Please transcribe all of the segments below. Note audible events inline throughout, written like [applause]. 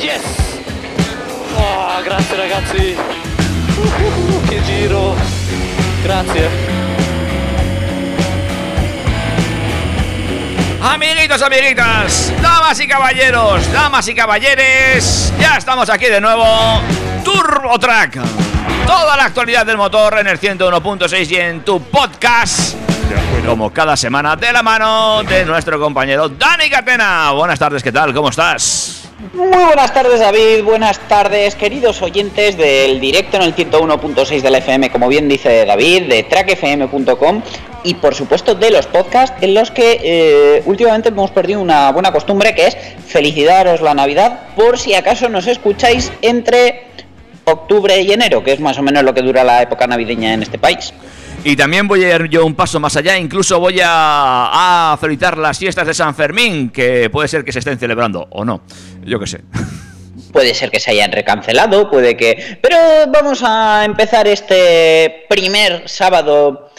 Yes! Oh, grazie ragazzi! Uh, che giro! Grazie! Amiguitos, amiguitas, damas y caballeros, damas y caballeres, ya estamos aquí de nuevo. Turbo Track. Toda la actualidad del motor en el 101.6 y en tu podcast. Como cada semana, de la mano de nuestro compañero Dani Catena. Buenas tardes, ¿qué tal? ¿Cómo estás? Muy buenas tardes David, buenas tardes queridos oyentes del directo en el 101.6 de la FM, como bien dice David, de trackfm.com y por supuesto de los podcasts en los que eh, últimamente hemos perdido una buena costumbre que es felicitaros la Navidad por si acaso nos escucháis entre octubre y enero, que es más o menos lo que dura la época navideña en este país. Y también voy a ir yo un paso más allá, incluso voy a, a felicitar las fiestas de San Fermín, que puede ser que se estén celebrando o no, yo qué sé. [laughs] Puede ser que se hayan recancelado, puede que... Pero vamos a empezar este primer sábado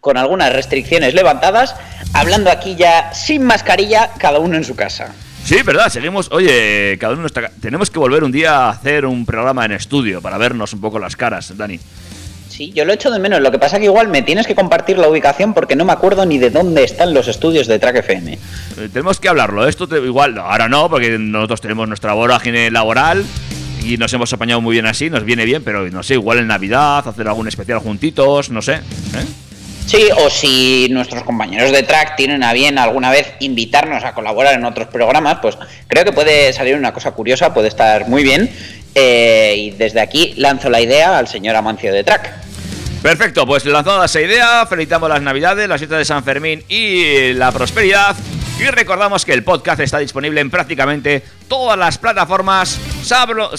con algunas restricciones levantadas, hablando aquí ya sin mascarilla, cada uno en su casa. Sí, verdad, seguimos. Oye, cada uno ca- Tenemos que volver un día a hacer un programa en estudio para vernos un poco las caras, Dani. Sí, yo lo echo de menos. Lo que pasa que igual me tienes que compartir la ubicación porque no me acuerdo ni de dónde están los estudios de Track FM. Eh, tenemos que hablarlo. Esto te- igual, no, ahora no, porque nosotros tenemos nuestra vorágine laboral y nos hemos apañado muy bien así, nos viene bien, pero no sé, igual en Navidad, hacer algún especial juntitos, no sé. ¿eh? Sí, o si nuestros compañeros de Track tienen a bien alguna vez invitarnos a colaborar en otros programas, pues creo que puede salir una cosa curiosa, puede estar muy bien. Eh, y desde aquí lanzo la idea al señor Amancio de Track. Perfecto, pues lanzada esa idea, felicitamos las Navidades, las fiestas de San Fermín y la prosperidad. Y recordamos que el podcast está disponible en prácticamente todas las plataformas. Sablo,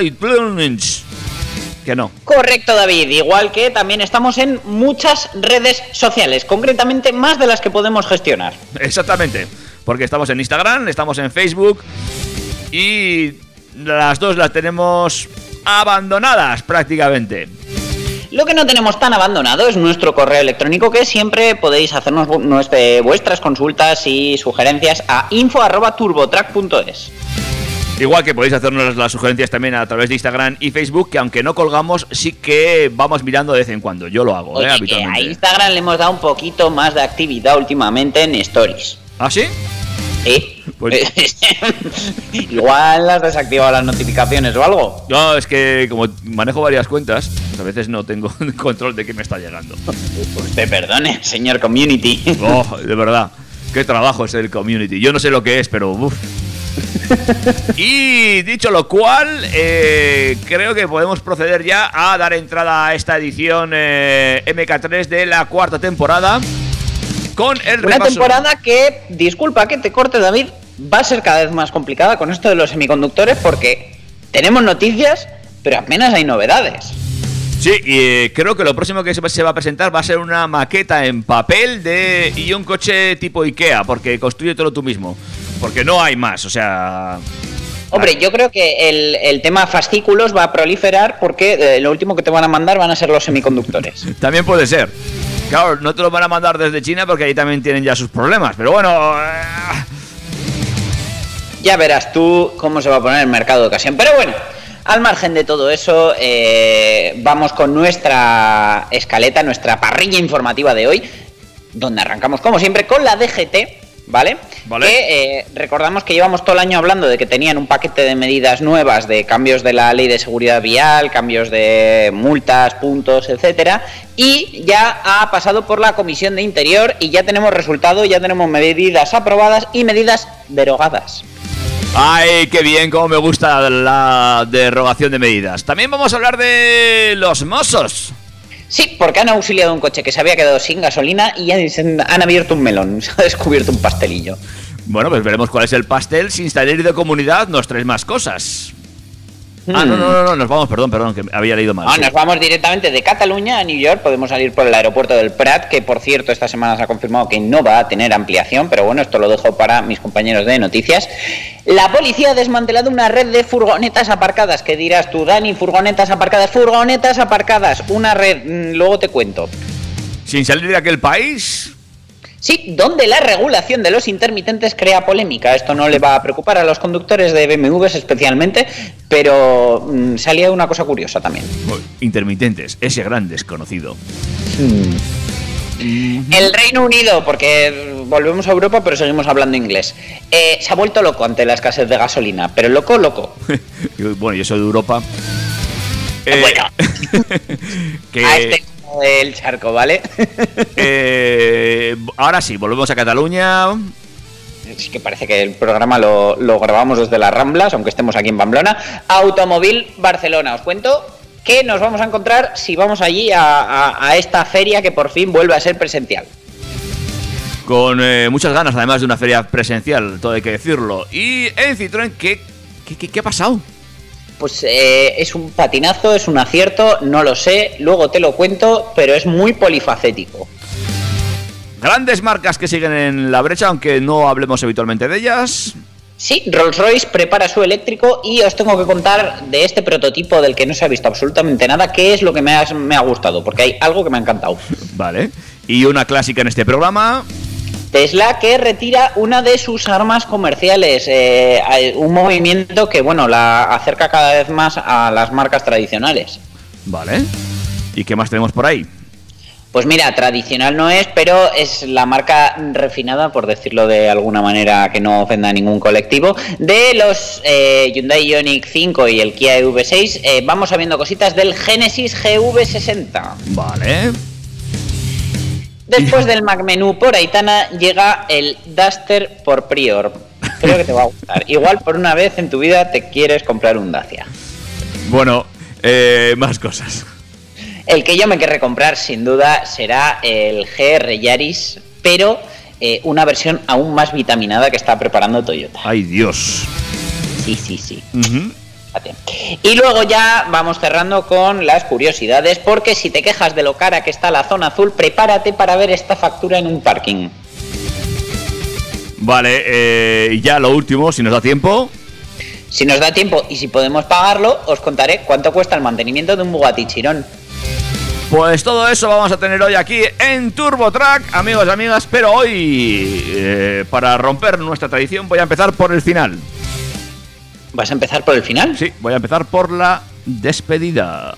y Plunge. Que no. Correcto, David. Igual que también estamos en muchas redes sociales, concretamente más de las que podemos gestionar. Exactamente. Porque estamos en Instagram, estamos en Facebook y las dos las tenemos abandonadas prácticamente. Lo que no tenemos tan abandonado es nuestro correo electrónico que siempre podéis hacernos vu- nuestra- vuestras consultas y sugerencias a info@turbotrack.es. Igual que podéis hacernos las sugerencias también a través de Instagram y Facebook, que aunque no colgamos, sí que vamos mirando de vez en cuando. Yo lo hago, ¿eh? Que a habitualmente. Instagram le hemos dado un poquito más de actividad últimamente en stories. ¿Ah, sí? ¿Sí? Pues- [laughs] Igual has desactivado las notificaciones o algo. No, es que como manejo varias cuentas, pues a veces no tengo [laughs] control de qué me está llegando. Usted perdone, señor community. Oh, de verdad. Qué trabajo es el community. Yo no sé lo que es, pero uf. Y dicho lo cual, eh, creo que podemos proceder ya a dar entrada a esta edición eh, MK3 de la cuarta temporada. Con el Una repaso. temporada que, disculpa que te corte David, va a ser cada vez más complicada con esto de los semiconductores porque tenemos noticias, pero apenas hay novedades. Sí, y eh, creo que lo próximo que se va- a presentar va a ser una maqueta en papel de y un coche tipo Ikea, porque construye todo tú mismo. Porque no hay más, o sea. Hombre, yo creo que el, el tema fascículos va a proliferar porque eh, lo último que te van a mandar van a ser los semiconductores. [laughs] También puede ser. Claro, no te lo van a mandar desde China porque ahí también tienen ya sus problemas. Pero bueno. eh, Ya verás tú cómo se va a poner el mercado de ocasión. Pero bueno, al margen de todo eso, eh, vamos con nuestra escaleta, nuestra parrilla informativa de hoy, donde arrancamos como siempre con la DGT, ¿Vale? Vale. Que eh, recordamos que llevamos todo el año hablando de que tenían un paquete de medidas nuevas, de cambios de la ley de seguridad vial, cambios de multas, puntos, etcétera, y ya ha pasado por la Comisión de Interior y ya tenemos resultado, ya tenemos medidas aprobadas y medidas derogadas. Ay, qué bien, cómo me gusta la derogación de medidas. También vamos a hablar de los mozos. Sí, porque han auxiliado un coche que se había quedado sin gasolina y han, abierto un melón, [laughs] se ha descubierto un pastelillo. Bueno, pues veremos cuál es el pastel. Sin salir de comunidad nos traes más cosas. Ah, no, no, no, no, nos vamos, perdón, perdón, que había leído mal. Ah, sí. nos vamos directamente de Cataluña a New York. Podemos salir por el aeropuerto del Prat, que por cierto esta semana se ha confirmado que no va a tener ampliación, pero bueno, esto lo dejo para mis compañeros de noticias. La policía ha desmantelado una red de furgonetas aparcadas. ¿Qué dirás tú, Dani? Furgonetas aparcadas, furgonetas aparcadas. Una red, mm, luego te cuento. Sin salir de aquel país. Sí, donde la regulación de los intermitentes crea polémica. Esto no le va a preocupar a los conductores de BMWs especialmente, pero mm, salía una cosa curiosa también. Intermitentes, ese gran desconocido. El Reino Unido, porque volvemos a Europa, pero seguimos hablando inglés, eh, se ha vuelto loco ante la escasez de gasolina, pero loco, loco. [laughs] bueno, yo soy de Europa. Eh, Bueno. [laughs] que, A este del charco, ¿vale? [laughs] eh, ahora sí, volvemos a Cataluña. Sí que parece que el programa lo, lo grabamos desde las Ramblas, aunque estemos aquí en Pamplona. Automóvil Barcelona, os cuento que nos vamos a encontrar si vamos allí a, a- a esta feria que por fin vuelve a ser presencial. Con eh, muchas ganas, además de una feria presencial, todo hay que decirlo. Y en Citroën, ¿qué, qué, qué- qué ha pasado? Pues eh, es un patinazo, es un acierto, no lo sé, luego te lo cuento, pero es muy polifacético. Grandes marcas que siguen en la brecha, aunque no hablemos habitualmente de ellas. Sí, Rolls-Royce prepara su eléctrico y os tengo que contar de este prototipo del que no se ha visto absolutamente nada, qué es lo que me ha, me ha gustado, porque hay algo que me ha encantado. Vale. Y una clásica en este programa. Tesla que retira una de sus armas comerciales, eh, un movimiento que bueno la acerca cada vez más a las marcas tradicionales. Vale. ¿Y qué más tenemos por ahí? Pues mira, tradicional no es, pero es la marca refinada, por decirlo de alguna manera que no ofenda a ningún colectivo, de los eh, Hyundai Ioniq 5 y el Kia EV6. Eh, vamos sabiendo cositas del Genesis GV60. Vale. Después del Mac Menú por Aitana llega el Duster por Prior. Creo que te va a gustar. [laughs] Igual por una vez en tu vida te quieres comprar un Dacia. Bueno, eh, más cosas. El que yo me querré comprar sin duda será el GR Yaris, pero eh, una versión aún más vitaminada que está preparando Toyota. Ay, Dios. Sí, sí, sí. Y luego ya vamos cerrando con las curiosidades, porque si te quejas de lo cara que está la zona azul, prepárate para ver esta factura en un parking. Vale, eh, ya lo último, si nos da tiempo. Si nos da tiempo y si podemos pagarlo, os contaré cuánto cuesta el mantenimiento de un Bugatti Chiron. Pues todo eso vamos a tener hoy aquí en TurboTrack, amigos y amigas. Pero hoy, eh, para romper nuestra tradición, voy a empezar por el final. ¿Vas a empezar por el final? Sí, voy a empezar por la despedida.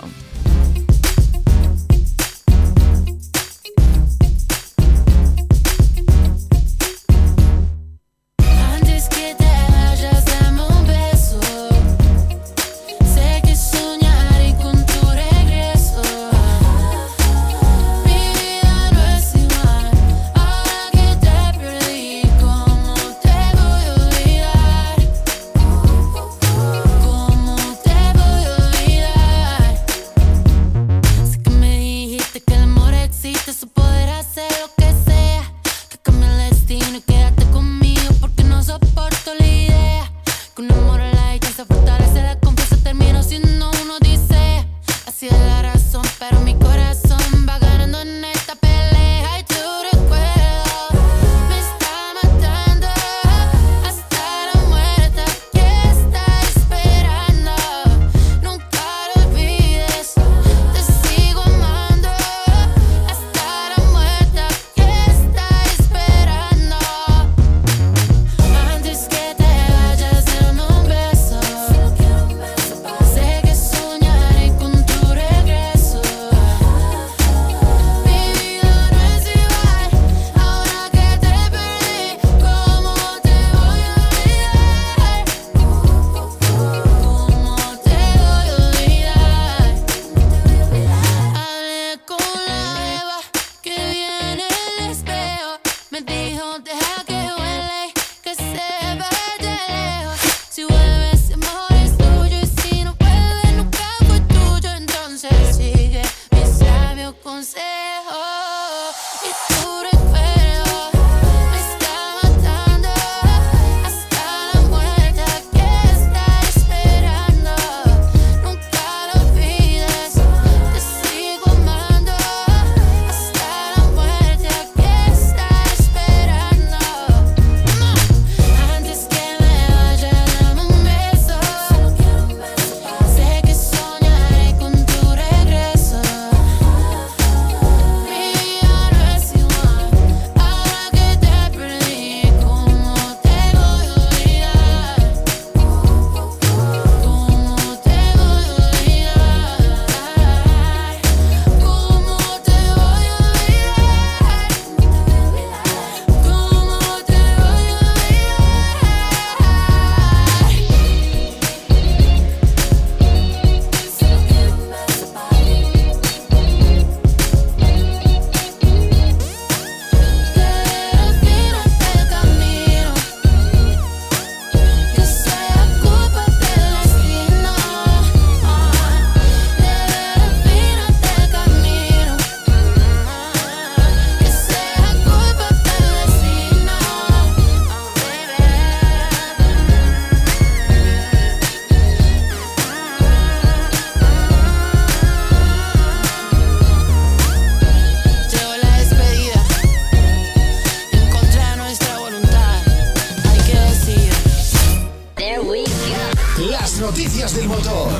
Noticias del motor.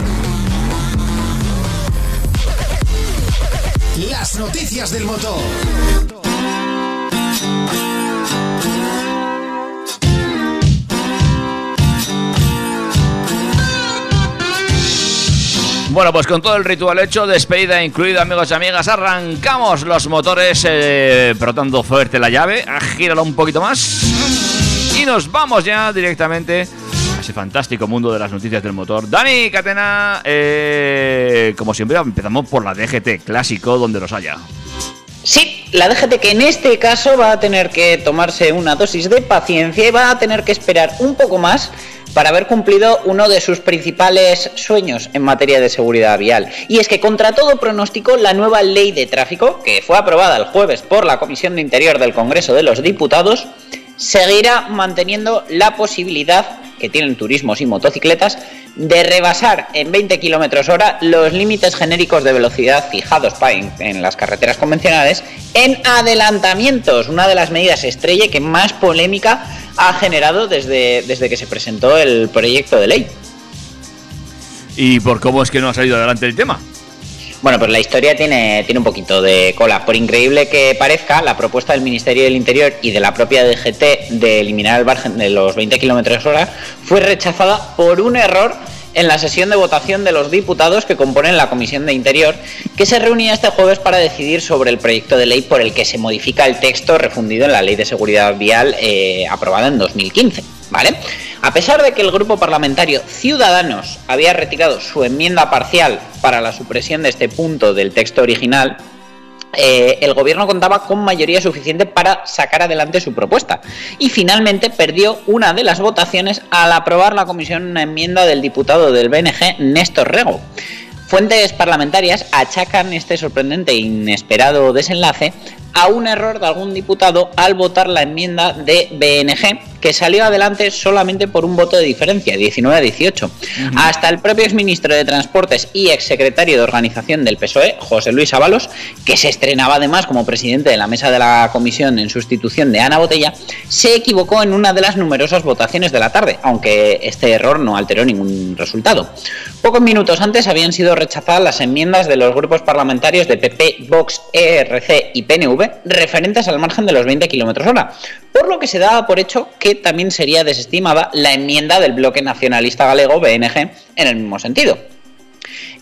Las noticias del motor. Bueno, pues con todo el ritual hecho, despedida incluida, amigos y amigas, arrancamos los motores, eh, fuerte la llave, gíralo un poquito más y nos vamos ya directamente ese fantástico mundo de las noticias del motor. Dani Catena, eh, como siempre, empezamos por la DGT clásico, donde los haya. Sí, la DGT que en este caso va a tener que tomarse una dosis de paciencia y va a tener que esperar un poco más para haber cumplido uno de sus principales sueños en materia de seguridad vial. Y es que contra todo pronóstico, la nueva ley de tráfico, que fue aprobada el jueves por la Comisión de Interior del Congreso de los Diputados, seguirá manteniendo la posibilidad que tienen turismos y motocicletas de rebasar en 20 km hora los límites genéricos de velocidad fijados en las carreteras convencionales en adelantamientos, una de las medidas estrella que más polémica ha generado desde, desde que se presentó el proyecto de ley. ¿Y por cómo es que no ha salido adelante el tema? Bueno, pues la historia tiene, tiene un poquito de cola. Por increíble que parezca, la propuesta del Ministerio del Interior y de la propia DGT de eliminar el margen de los 20 km hora fue rechazada por un error en la sesión de votación de los diputados que componen la Comisión de Interior, que se reunía este jueves para decidir sobre el proyecto de ley por el que se modifica el texto refundido en la Ley de Seguridad Vial eh, aprobada en 2015. ¿Vale? A pesar de que el grupo parlamentario Ciudadanos había retirado su enmienda parcial para la supresión de este punto del texto original, eh, el gobierno contaba con mayoría suficiente para sacar adelante su propuesta y finalmente perdió una de las votaciones al aprobar la comisión una enmienda del diputado del BNG Néstor Rego. Fuentes parlamentarias achacan este sorprendente e inesperado desenlace a un error de algún diputado al votar la enmienda de BNG, que salió adelante solamente por un voto de diferencia, 19 a 18. Hasta el propio exministro de Transportes y exsecretario de organización del PSOE, José Luis Ábalos, que se estrenaba además como presidente de la mesa de la comisión en sustitución de Ana Botella, se equivocó en una de las numerosas votaciones de la tarde, aunque este error no alteró ningún resultado. Pocos minutos antes habían sido rechazadas las enmiendas de los grupos parlamentarios de PP, Vox, ERC y PNV referentes al margen de los 20 km hora, por lo que se daba por hecho que también sería desestimada la enmienda del bloque nacionalista galego BNG en el mismo sentido.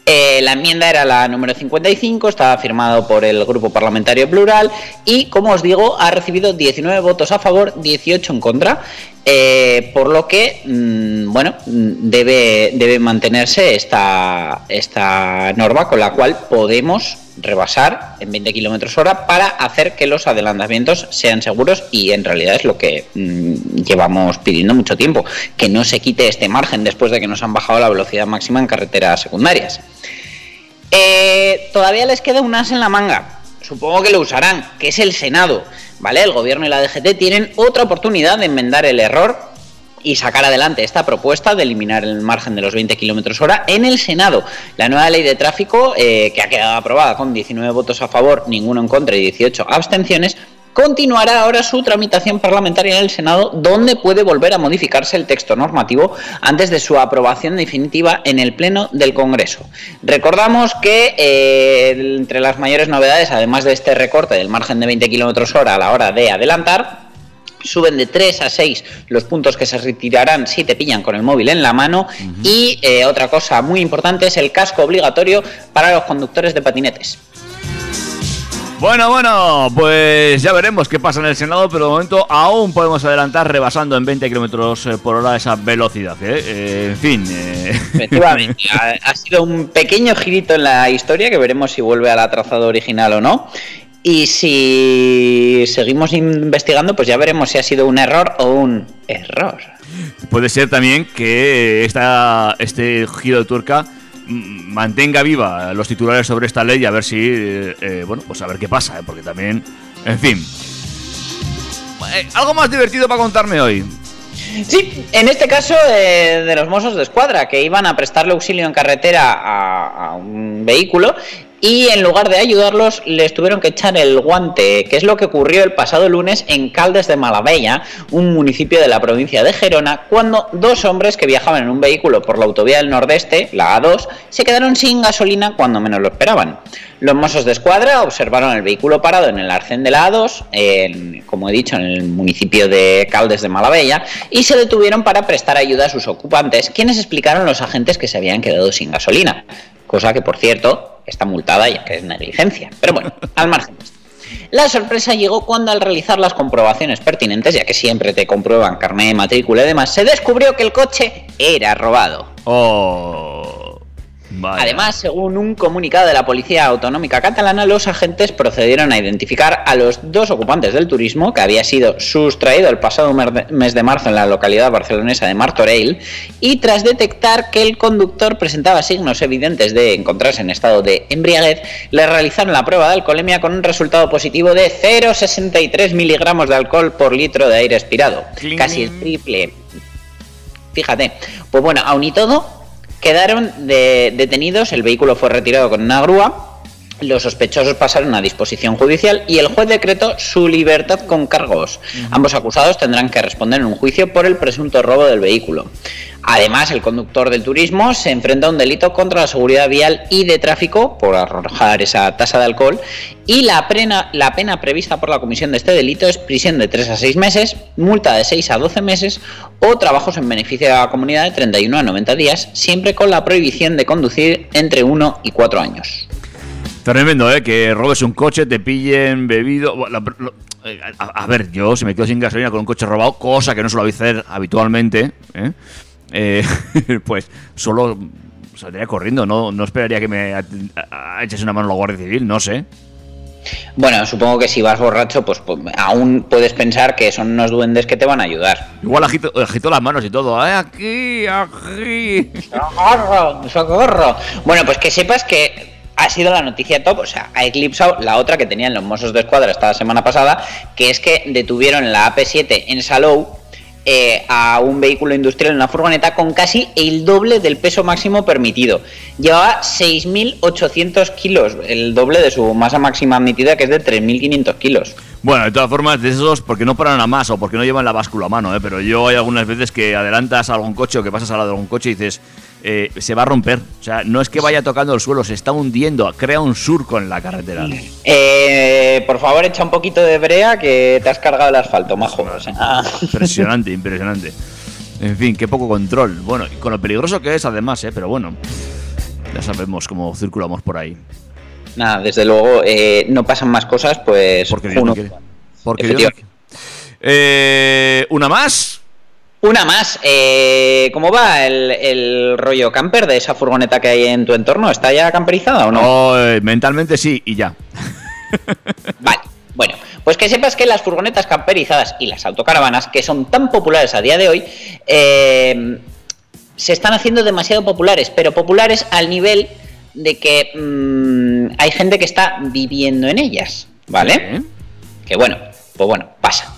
Eh, la enmienda era la número 55, estaba firmado por el Grupo Parlamentario Plural y, como os digo, ha recibido 19 votos a favor, 18 en contra. Eh, por lo que, mm, bueno, mm, debe, debe mantenerse esta, esta norma con la cual podemos rebasar en 20 kilómetros hora para hacer que los adelantamientos sean seguros y en realidad es lo que mm, llevamos pidiendo mucho tiempo, que no se quite este margen después de que nos han bajado la velocidad máxima en carreteras secundarias. Eh, todavía les queda un as en la manga. Supongo que lo usarán, que es el Senado. ¿Vale? El gobierno y la DGT tienen otra oportunidad de enmendar el error y sacar adelante esta propuesta de eliminar el margen de los 20 kilómetros hora en el Senado. La nueva ley de tráfico, eh, que ha quedado aprobada con 19 votos a favor, ninguno en contra y 18 abstenciones, continuará ahora su tramitación parlamentaria en el Senado, donde puede volver a modificarse el texto normativo antes de su aprobación definitiva en el Pleno del Congreso. Recordamos que eh, entre las mayores novedades, además de este recorte del margen de 20 km hora a la hora de adelantar, suben de 3 a 6 los puntos que se retirarán si te pillan con el móvil en la mano y eh, otra cosa muy importante es el casco obligatorio para los conductores de patinetes. Bueno, bueno, pues ya veremos qué pasa en el Senado, pero de momento aún podemos adelantar rebasando en 20 kilómetros eh, por hora esa velocidad. ¿eh? Eh, en fin. eh. Efectivamente, [laughs] ha, ha sido un pequeño girito en la historia que veremos si vuelve a la trazada original o no. Y si seguimos investigando, pues ya veremos si ha sido un error o un error. Puede ser también que esta, este giro de turca mantenga viva los titulares sobre esta ley y a ver si, eh, eh, bueno, pues a ver qué pasa, ¿eh? porque también, en fin. Eh, algo más divertido para contarme hoy. Sí, en este caso eh, de los mozos de escuadra que iban a prestarle auxilio en carretera a, a un vehículo y en lugar de ayudarlos les tuvieron que echar el guante, que es lo que ocurrió el pasado lunes en Caldes de Malavella, un municipio de la provincia de Gerona, cuando dos hombres que viajaban en un vehículo por la autovía del Nordeste, la A2, se quedaron sin gasolina cuando menos lo esperaban. Los mozos de escuadra observaron el vehículo parado en el arcén de la A2, en- como he dicho, en el municipio de Caldes de Malavella, y se detuvieron para prestar ayuda a sus ocupantes, quienes explicaron a los agentes que se habían quedado sin gasolina. Cosa que, por cierto, está multada ya que es negligencia. Pero bueno, [laughs] al margen. de esto. La sorpresa llegó cuando al realizar las comprobaciones pertinentes, ya que siempre te comprueban carnet, matrícula y demás, se descubrió que el coche era robado. Oh. Vaya. Además, según un comunicado de la Policía Autonómica Catalana, los agentes procedieron a identificar a los dos ocupantes del turismo que había sido sustraído el pasado mes de marzo en la localidad barcelonesa de Martorell y tras detectar que el conductor presentaba signos evidentes de encontrarse en estado de embriaguez, le realizaron la prueba de alcoholemia con un resultado positivo de 0,63 miligramos de alcohol por litro de aire expirado, casi el triple. Fíjate, pues bueno, aun y todo, quedaron de- detenidos, el vehículo fue retirado con una grúa, los sospechosos pasaron a disposición judicial y el juez decretó su libertad con cargos. Ambos acusados tendrán que responder en un juicio por el presunto robo del vehículo. Además, el conductor del turismo se enfrenta a un delito contra la seguridad vial y de tráfico por arrojar esa tasa de alcohol y la pena, la pena prevista por la comisión de este delito es prisión de 3 a 6 meses, multa de 6 a 12 meses o trabajos en beneficio de la comunidad de 31 a 90 días, siempre con la prohibición de conducir entre 1 y 4 años. Tremendo, ¿eh? Que robes un coche, te pillen bebido. La- eh, a, a ver, yo si me quedo sin gasolina con un coche robado, cosa que no suelo hacer habitualmente, ¿eh? Eh, [laughs] pues solo saldría corriendo. No, no esperaría que me a- a- eches una mano la Guardia Civil, no sé. Bueno, supongo que si vas borracho, pues, pues, aún puedes pensar que son unos duendes que te van a ayudar. Igual agito, agito las manos y todo. ¡Ay, aquí! ¡Aquí! ¡Socorro! ¡Socorro! Bueno, pues que sepas que ha sido la noticia top, o sea, ha eclipsado la otra que tenían los Mossos de Escuadra esta semana pasada, que es que detuvieron la AP7 en Salou eh, a un vehículo industrial en una furgoneta con casi el doble del peso máximo permitido. Llevaba 6.800 kilos, el doble de su masa máxima admitida, que es de 3.500 kilos. Bueno, de todas formas, de esos, porque no paran a más o porque no llevan la báscula a mano, ¿eh? Pero yo hay algunas veces que adelantas algún coche o que pasas al lado de algún coche y dices, eh, se va a romper. O sea, no es que vaya tocando el suelo, se está hundiendo, crea un surco en la carretera. Eh, por favor, echa un poquito de brea que te has cargado el asfalto, majo. O [laughs] sea, Impresionante, impresionante. En fin, qué poco control. Bueno, y con lo peligroso que es además, ¿eh? Pero bueno, ya sabemos cómo circulamos por ahí. Nada, desde luego eh, no pasan más cosas, pues Porque Dios uno- no quiere. Porque Dios no quiere. Eh, una más. Una más. eh, ¿Cómo va el, el rollo camper de esa furgoneta que hay en tu entorno? ¿Está ya camperizada o no? Oh, mentalmente sí, y ya. [laughs] Vale. Bueno, pues que sepas que las furgonetas camperizadas y las autocaravanas, que son tan populares a día de hoy, eh, se están haciendo demasiado populares, pero populares al nivel de que mm, hay gente que está viviendo en ellas, ¿vale? Que bueno, pues bueno, pasa.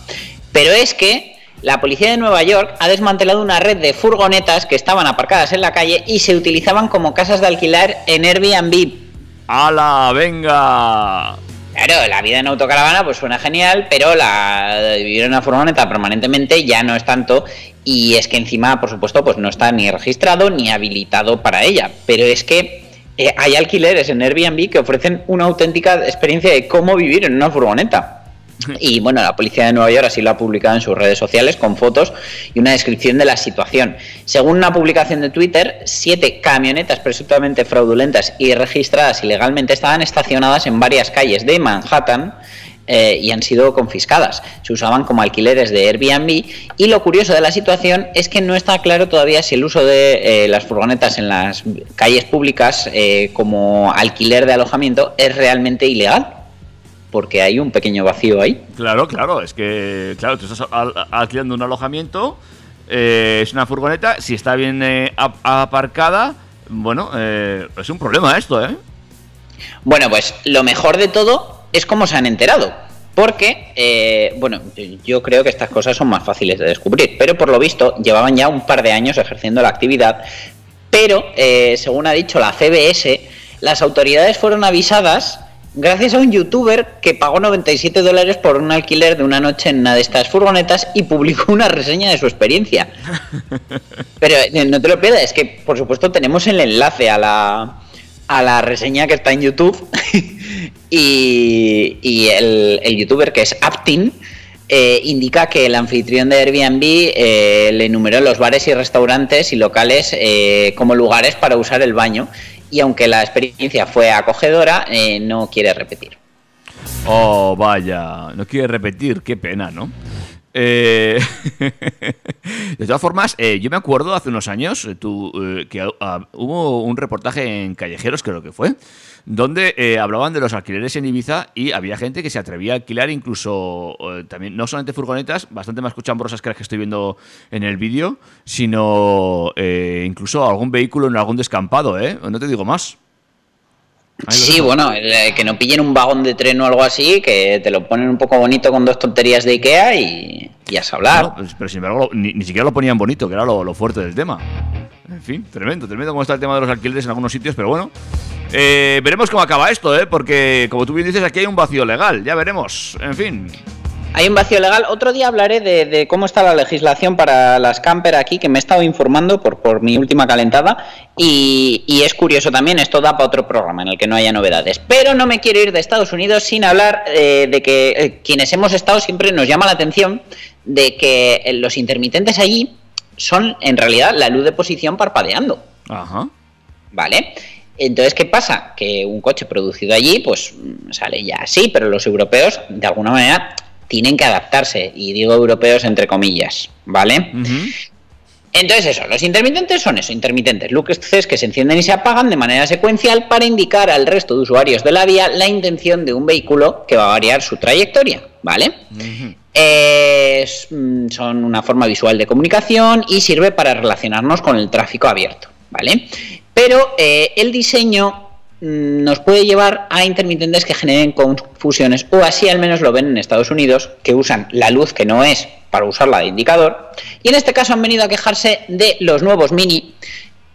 Pero es que la policía de Nueva York ha desmantelado una red de furgonetas que estaban aparcadas en la calle y se utilizaban como casas de alquilar en Airbnb. ¡Hala, venga! Claro, la vida en autocaravana pues suena genial, pero la de vivir en una furgoneta permanentemente ya no es tanto y es que encima, por supuesto, pues no está ni registrado ni habilitado para ella. Pero es que eh, hay alquileres en Airbnb que ofrecen una auténtica experiencia de cómo vivir en una furgoneta. Y bueno, la policía de Nueva York así lo ha publicado en sus redes sociales con fotos y una descripción de la situación. Según una publicación de Twitter, siete camionetas presuntamente fraudulentas y registradas ilegalmente estaban estacionadas en varias calles de Manhattan eh, y han sido confiscadas. Se usaban como alquileres de Airbnb y lo curioso de la situación es que no está claro todavía si el uso de eh, las furgonetas en las calles públicas eh, como alquiler de alojamiento es realmente ilegal. Porque hay un pequeño vacío ahí. Claro, claro, es que, claro, tú estás al- alquilando un alojamiento, eh, es una furgoneta, si está bien eh, ap- aparcada, bueno, eh, es un problema esto, ¿eh? Bueno, pues lo mejor de todo es cómo se han enterado. Porque, eh, bueno, yo creo que estas cosas son más fáciles de descubrir, pero por lo visto llevaban ya un par de años ejerciendo la actividad, pero, eh, según ha dicho la CBS, las autoridades fueron avisadas gracias a un youtuber que pagó 97 dólares por un alquiler de una noche en una de estas furgonetas y publicó una reseña de su experiencia. [laughs] Pero eh, no te lo pierdas, es que por supuesto tenemos el enlace a la, a la reseña que está en YouTube [laughs] y, y el, el youtuber que es Aptin eh, indica que el anfitrión de Airbnb eh, le enumeró los bares y restaurantes y locales eh, como lugares para usar el baño y aunque la experiencia fue acogedora, eh, no quiere repetir. Oh, vaya, no quiere repetir, qué pena, ¿no? Eh, [laughs] de todas formas, eh, yo me acuerdo hace unos años eh, tú, eh, que ah, hubo un reportaje en Callejeros, creo que fue, donde hablaban de los alquileres en Ibiza y había gente que se atrevía a alquilar incluso también, no solamente furgonetas, bastante más cochambrosas que las que estoy viendo en el vídeo, sino incluso algún vehículo en algún descampado, ¿eh? No te digo más. Sí, bueno, eh, que no pillen un vagón de tren o algo así, que te lo ponen un poco bonito con dos tonterías de Ikea y, y a hablar. No, pues, pero sin embargo, ni, ni siquiera lo ponían bonito, que era lo, lo fuerte del tema. En fin, tremendo, tremendo cómo está el tema de los alquileres en algunos sitios, pero bueno. Eh, veremos cómo acaba esto, ¿eh? Porque, como tú bien dices, aquí hay un vacío legal, ya veremos. En fin. Hay un vacío legal. Otro día hablaré de, de cómo está la legislación para las camper aquí, que me he estado informando por, por mi última calentada. Y, y es curioso también, esto da para otro programa en el que no haya novedades. Pero no me quiero ir de Estados Unidos sin hablar eh, de que eh, quienes hemos estado siempre nos llama la atención de que eh, los intermitentes allí son en realidad la luz de posición parpadeando. Ajá. ¿Vale? Entonces, ¿qué pasa? Que un coche producido allí, pues sale ya así, pero los europeos, de alguna manera, tienen que adaptarse. Y digo europeos entre comillas, ¿vale? Entonces, eso, los intermitentes son eso, intermitentes, luces que se encienden y se apagan de manera secuencial para indicar al resto de usuarios de la vía la intención de un vehículo que va a variar su trayectoria, ¿vale? Mm, son una forma visual de comunicación y sirve para relacionarnos con el tráfico abierto, ¿vale? Pero eh, el diseño nos puede llevar a intermitentes que generen confusiones, o así al menos lo ven en Estados Unidos, que usan la luz que no es para usarla de indicador, y en este caso han venido a quejarse de los nuevos Mini,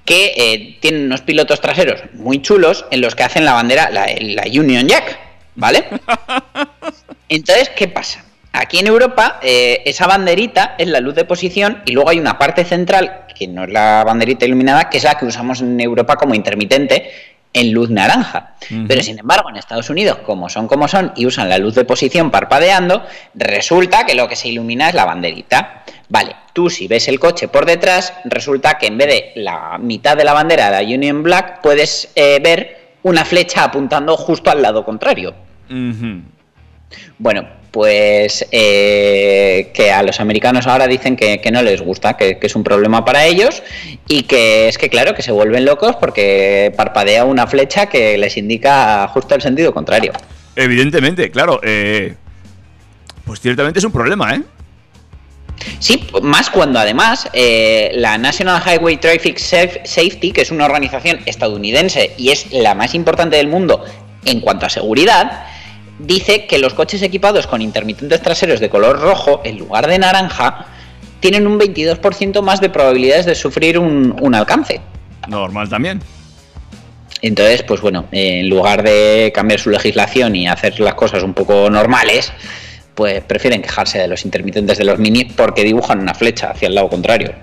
que eh, tienen unos pilotos traseros muy chulos en los que hacen la bandera, la, la Union Jack, ¿vale? [laughs] Entonces, ¿qué pasa? Aquí en Europa, eh, esa banderita es la luz de posición y luego hay una parte central, que no es la banderita iluminada, que es la que usamos en Europa como intermitente en luz naranja. Pero sin embargo, en Estados Unidos, como son como son y usan la luz de posición parpadeando, resulta que lo que se ilumina es la banderita. Vale, tú si ves el coche por detrás, resulta que en vez de la mitad de la bandera de la Union Black, puedes eh, ver una flecha apuntando justo al lado contrario. Bueno, pues eh, que a los americanos ahora dicen que, que no les gusta, que, que es un problema para ellos y que es que claro, que se vuelven locos porque parpadea una flecha que les indica justo el sentido contrario. Evidentemente, claro. eh, pues ciertamente es un problema, ¿eh? Sí, más cuando además eh, la National Highway Traffic Saf- Safety, que es una organización estadounidense y es la más importante del mundo en cuanto a seguridad, dice que los coches equipados con intermitentes traseros de color rojo en lugar de naranja tienen un 22% más de probabilidades de sufrir un, un alcance. Normal también. Entonces, pues bueno, eh, en lugar de cambiar su legislación y hacer las cosas un poco normales, pues prefieren quejarse de los intermitentes de los mini porque dibujan una flecha hacia el lado contrario.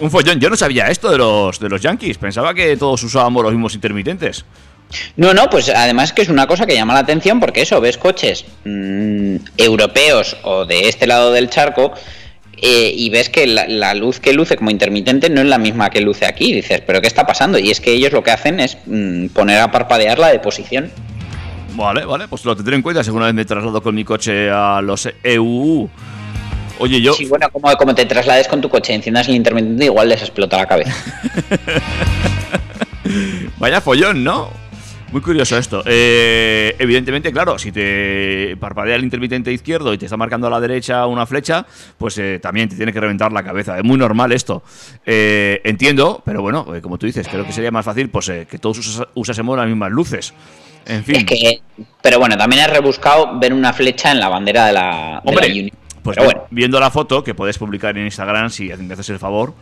Un follón. Yo no sabía esto de los, de los Yankees. Pensaba que todos usábamos los mismos intermitentes. No, no, pues además que es una cosa que llama la atención porque eso, ves coches mm, europeos o de este lado del charco eh, y ves que la, la luz que luce como intermitente no es la misma que luce aquí. Y dices, ¿pero qué está pasando? Y es que ellos lo que hacen es mm, poner a parpadear la de posición. Vale, vale, pues lo tendré en cuenta si alguna vez me traslado con mi coche a los EU. Oye, yo. Sí, bueno, como, como te traslades con tu coche y enciendas el intermitente, igual les explota la cabeza. [laughs] Vaya follón, ¿no? Muy curioso esto. Eh, evidentemente, claro, si te parpadea el intermitente izquierdo y te está marcando a la derecha una flecha, pues eh, también te tiene que reventar la cabeza. Es muy normal esto. Eh, entiendo, pero bueno, eh, como tú dices, creo que sería más fácil pues eh, que todos usas- usásemos las mismas luces. En fin. Es que, pero bueno, también es rebuscado ver una flecha en la bandera de la, de Hombre, la Uni. pues Pero bueno, viendo la foto que puedes publicar en Instagram si me haces el favor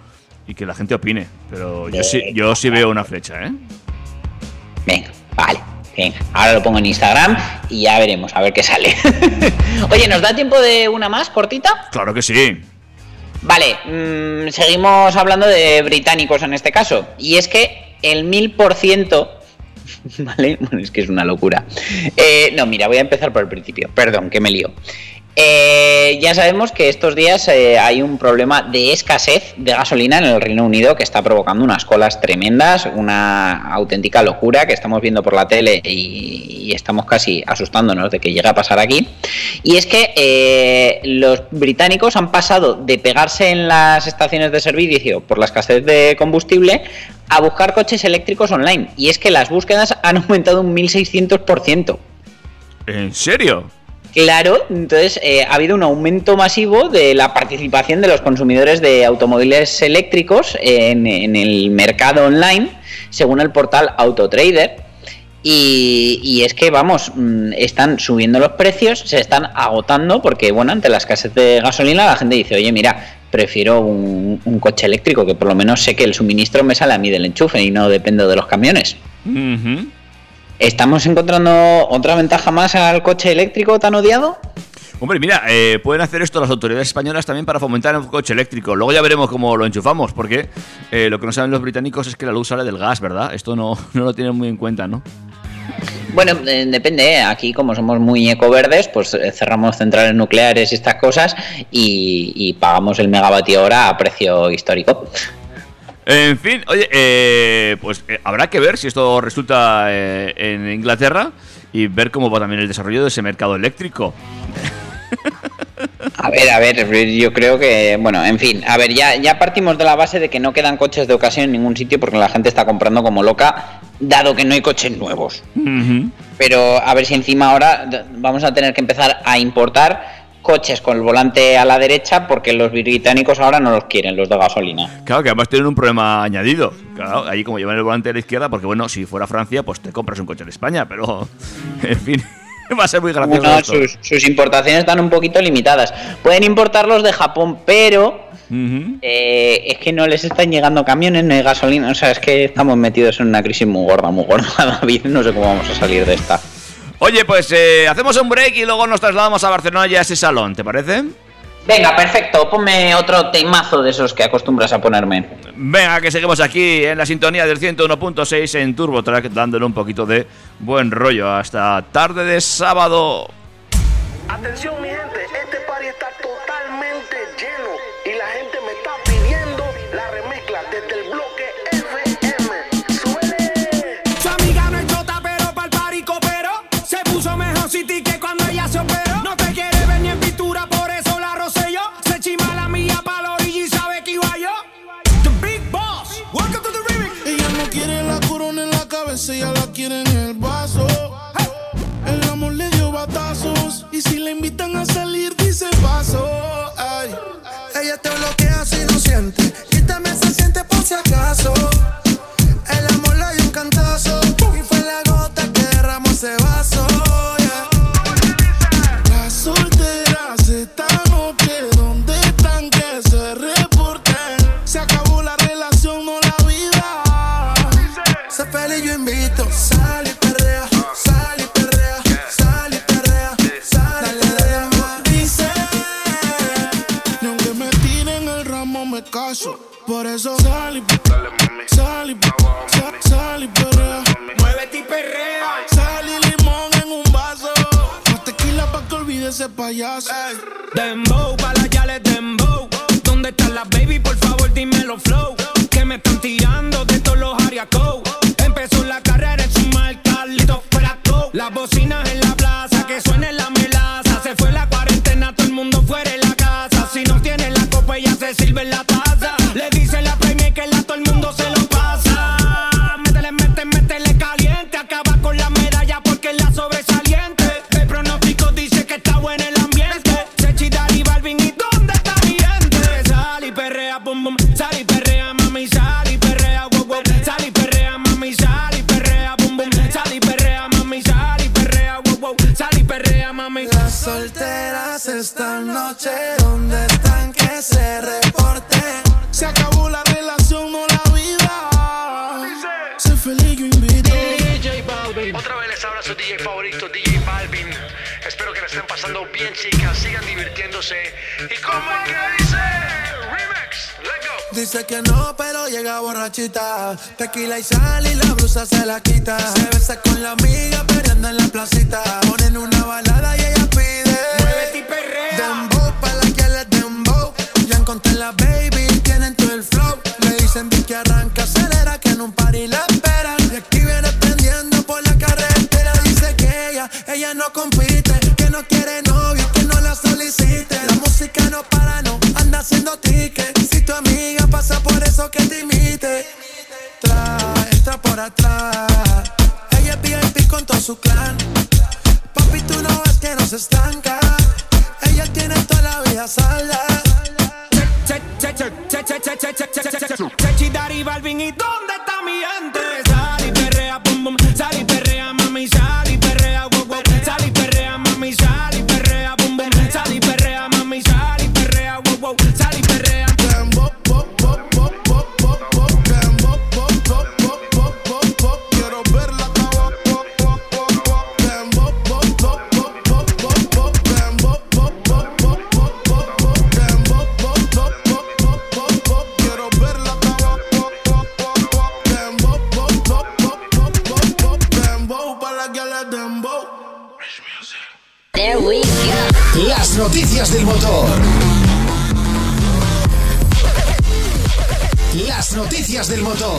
y que la gente opine. Pero yo sí, yo sí veo una flecha, ¿eh? venga, vale. Venga, ahora lo pongo en Instagram y ya veremos, a ver qué sale. [laughs] Oye, ¿nos da tiempo de una más cortita? Claro que sí. Vale, mm, seguimos hablando de británicos en este caso. Y es que el mil por ciento. [laughs] Vale, bueno, es que es una locura. Eh, no, mira, voy a empezar por el principio. Perdón, que me lío. Eh, ya sabemos que estos días eh, hay un problema de escasez de gasolina en el Reino Unido que está provocando unas colas tremendas, una auténtica locura que estamos viendo por la tele y, estamos casi asustándonos de que llegue a pasar aquí. Y es que eh, los británicos han pasado de pegarse en las estaciones de servicio por la escasez de combustible a buscar coches eléctricos online. Y es que las búsquedas han aumentado un 1600%. ¿En serio? Claro, entonces eh, ha habido un aumento masivo de la participación de los consumidores de automóviles eléctricos en, el mercado online, según el portal Autotrader. Y, y es que, vamos, mm, están subiendo los precios, se están agotando, porque, bueno, ante la escasez de gasolina, la gente dice, oye, mira, prefiero un, coche eléctrico, que por lo menos sé que el suministro me sale a mí del enchufe y no dependo de los camiones. ¿Estamos encontrando otra ventaja más al coche eléctrico tan odiado? Hombre, mira, eh, pueden hacer esto las autoridades españolas también para fomentar un coche eléctrico. Luego ya veremos cómo lo enchufamos, porque eh, lo que no saben los británicos es que la luz sale del gas, ¿verdad? Esto no, [laughs] no lo tienen muy en cuenta, ¿no? Bueno, eh, depende. ¿eh? Aquí, como somos muy ecoverdes, pues cerramos centrales nucleares y estas cosas y, y pagamos el megavatio hora a precio histórico. En fin, oye, eh, pues eh, habrá que ver si esto resulta eh, en Inglaterra y ver cómo va también el desarrollo de ese mercado eléctrico. A ver, a ver, yo creo que, bueno, en fin, a ver, ya, ya partimos de la base de que no quedan coches de ocasión en ningún sitio porque la gente está comprando como loca, dado que no hay coches nuevos. Pero a ver si encima ahora vamos a tener que empezar a importar coches con el volante a la derecha porque los británicos ahora no los quieren, los de gasolina. Claro, que además tienen un problema añadido. Claro, ahí como llevan el volante a la izquierda, porque bueno, si fuera Francia, pues te compras un coche en España, pero [laughs] en fin, [laughs] va a ser muy gracioso. Esto. sus, sus importaciones están un poquito limitadas. Pueden importarlos de Japón, pero eh, es que no les están llegando camiones, no hay gasolina. O sea, es que estamos metidos en una crisis muy gorda, muy gorda, [laughs] David. No sé cómo vamos a salir de esta. Oye, pues eh, hacemos un break y luego nos trasladamos a Barcelona y a ese salón, ¿te parece? Venga, perfecto. Ponme otro temazo de esos que acostumbras a ponerme. Venga, que seguimos aquí en la sintonía del 101.6 en Turbo Track, dándole un poquito de buen rollo hasta tarde de sábado. Atención mi gente, dice? Que no, pero llega borrachita. Tequila y sal y la blusa se la quita. Se besa con la amiga perdiendo en la placita. Ponen una balada y ella pide. Muévete y perrea. Dembow pa' la que les dembow. Ya encontré la baby, tienen todo el flow. Le dicen que arranca, su clan. Papi, tú no ves que no se estanca. Ella tiene toda la vida salda. Sechi, Dari, Balvin, ¿y dónde motor. Las noticias del motor.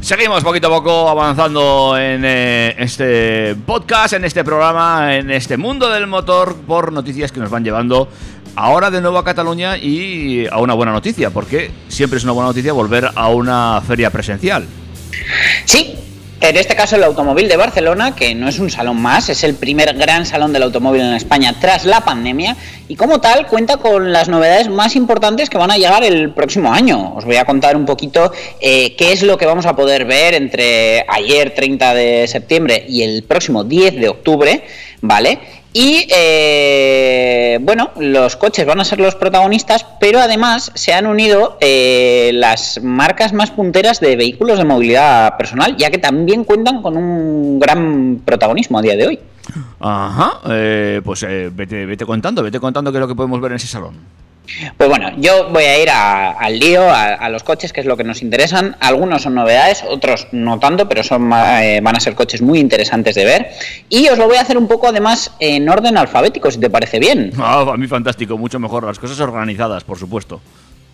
Seguimos poquito a poco avanzando en eh, este podcast, en este programa, en este mundo del motor por noticias que nos van llevando ahora de nuevo a Cataluña y a una buena noticia, porque siempre es una buena noticia volver a una feria presencial. Sí, en este caso el Automóvil de Barcelona, que no es un salón más, es el primer gran salón del automóvil en España tras la pandemia y como tal cuenta con las novedades más importantes que van a llegar el próximo año. Os voy a contar un poquito eh, qué es lo que vamos a poder ver entre ayer 30 de septiembre y el próximo 10 de octubre, ¿vale? Y eh, bueno, los coches van a ser los protagonistas, pero además se han unido eh, las marcas más punteras de vehículos de movilidad personal, ya que también cuentan con un gran protagonismo a día de hoy. Ajá, eh, pues eh, vete, vete contando, vete contando qué es lo que podemos ver en ese salón. Pues bueno, yo voy a ir a- al lío, a, los coches, que es lo que nos interesan. Algunos son novedades, otros no tanto, pero son eh, van a ser coches muy interesantes de ver. Y os lo voy a hacer un poco además en orden alfabético, si te parece bien. Ah, a mí fantástico, mucho mejor, las cosas organizadas, por supuesto.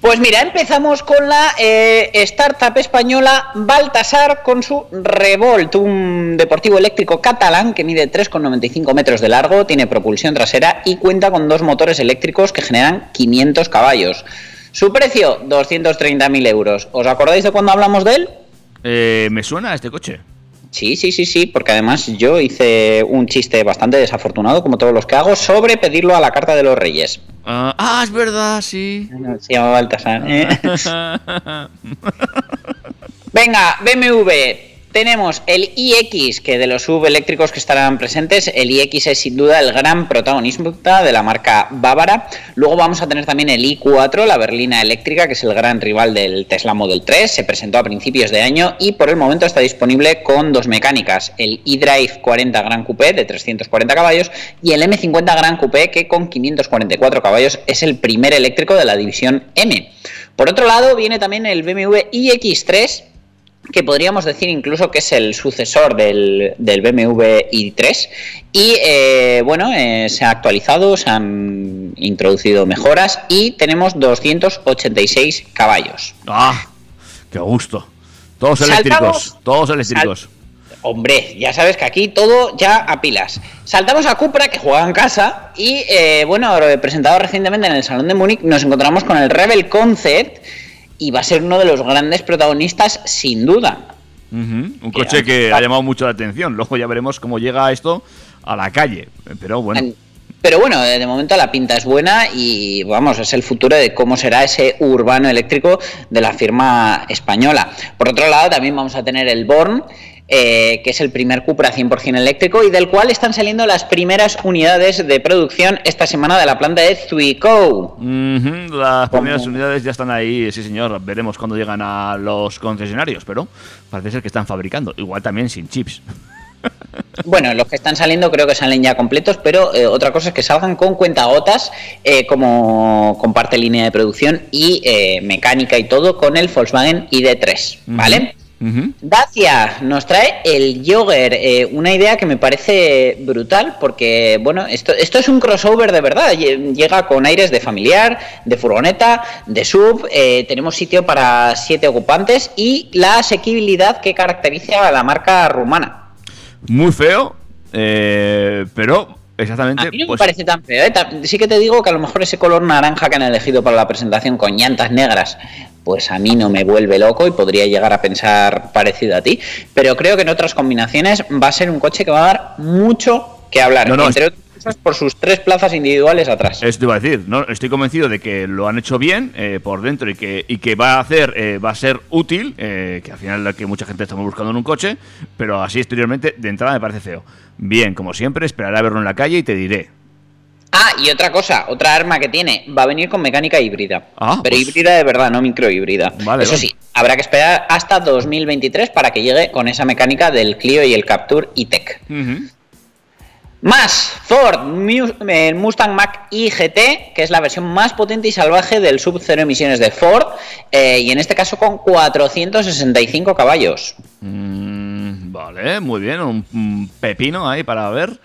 Pues mira, empezamos con la eh, startup española Baltasar con su Revolt, un deportivo eléctrico catalán que mide 3,95 metros de largo, tiene propulsión trasera y cuenta con dos motores eléctricos que generan 500 caballos. Su precio, 230.000 euros. ¿Os acordáis de cuando hablamos de él? Eh, ¿Me suena este coche? Sí, sí, sí, sí, porque además yo hice un chiste bastante desafortunado, como todos los que hago, sobre pedirlo a la carta de los reyes. Ah, ah, es verdad, sí. Se llama Baltasar. ¿eh? [laughs] Venga, BMW. Tenemos el iX, que de los subeléctricos que estarán presentes, el iX es sin duda el gran protagonista de la marca bávara. Luego vamos a tener también el i4, la berlina eléctrica, que es el gran rival del Tesla Model 3. Se presentó a principios de año y por el momento está disponible con dos mecánicas, el iDrive 40 Gran Coupé de 340 caballos y el M50 Gran Coupé que con 544 caballos es el primer eléctrico de la división M. Por otro lado viene también el BMW iX3 que podríamos decir incluso que es el sucesor del, del BMW i3 y eh, bueno, eh, se ha actualizado, se han introducido mejoras y tenemos 286 caballos. ¡Ah! ¡Qué gusto! Todos Saltamos- eléctricos, todos eléctricos. Hombre, ya sabes que aquí todo ya a pilas. Saltamos a Cupra, que juega en casa, y eh, bueno, presentado recientemente en el Salón de Múnich, nos encontramos con el Rebel Concept, y va a ser uno de los grandes protagonistas, sin duda. Un coche que ha llamado mucho la atención. Luego ya veremos cómo llega esto a la calle. Pero bueno. Pero bueno, de de momento la pinta es buena y vamos, es el futuro de cómo será ese urbano eléctrico de la firma española. Por otro lado, también vamos a tener el Born, eh, que es el primer Cupra 100% eléctrico y del cual están saliendo las primeras unidades de producción esta semana de la planta de Zuico. Las primeras unidades ya están ahí, sí señor. Veremos cuando llegan a los concesionarios, pero parece ser que están fabricando. Igual también sin chips. [laughs] Bueno, los que están saliendo creo que salen ya completos, pero eh, otra cosa es que salgan con cuentagotas, eh, como comparte línea de producción y eh, mecánica y todo con el Volkswagen ID3, ¿vale? Dacia nos trae el Jogger, eh, una idea que me parece brutal porque, bueno, esto, esto es un crossover de verdad, lle- llega con aires de familiar, de furgoneta, de sub, eh, tenemos sitio para siete ocupantes y la asequibilidad que caracteriza a la marca rumana. Muy feo, eh, pero exactamente. A mí no pues, me parece tan feo, ¿eh? Sí que te digo que a lo mejor ese color naranja que han elegido para la presentación con llantas negras, pues a mí no me vuelve loco y podría llegar a pensar parecido a ti. Pero creo que en otras combinaciones va a ser un coche que va a dar mucho que hablar. No, no, entre otras cosas por sus tres plazas individuales atrás. Esto iba a decir, no, estoy convencido de que lo han hecho bien eh, por dentro y que, y que va a hacer, eh, va a ser útil, eh, que al final es lo que mucha gente estamos buscando en un coche, pero así exteriormente de entrada me parece feo. Bien, como siempre, esperaré a verlo en la calle y te diré. Ah, y otra cosa, otra arma que tiene, va a venir con mecánica híbrida. Ah, pero pues- híbrida de verdad, no microhíbrida. Vale, Eso vale. sí, habrá que esperar hasta 2023 para que llegue con esa mecánica del Clio y el Capture E-Tech. Más Ford el Mustang Mach I GT, que es la versión más potente y salvaje del sub cero emisiones de Ford, eh, y en este caso con 465 caballos. Mm, vale, muy bien, un, un pepino ahí para ver.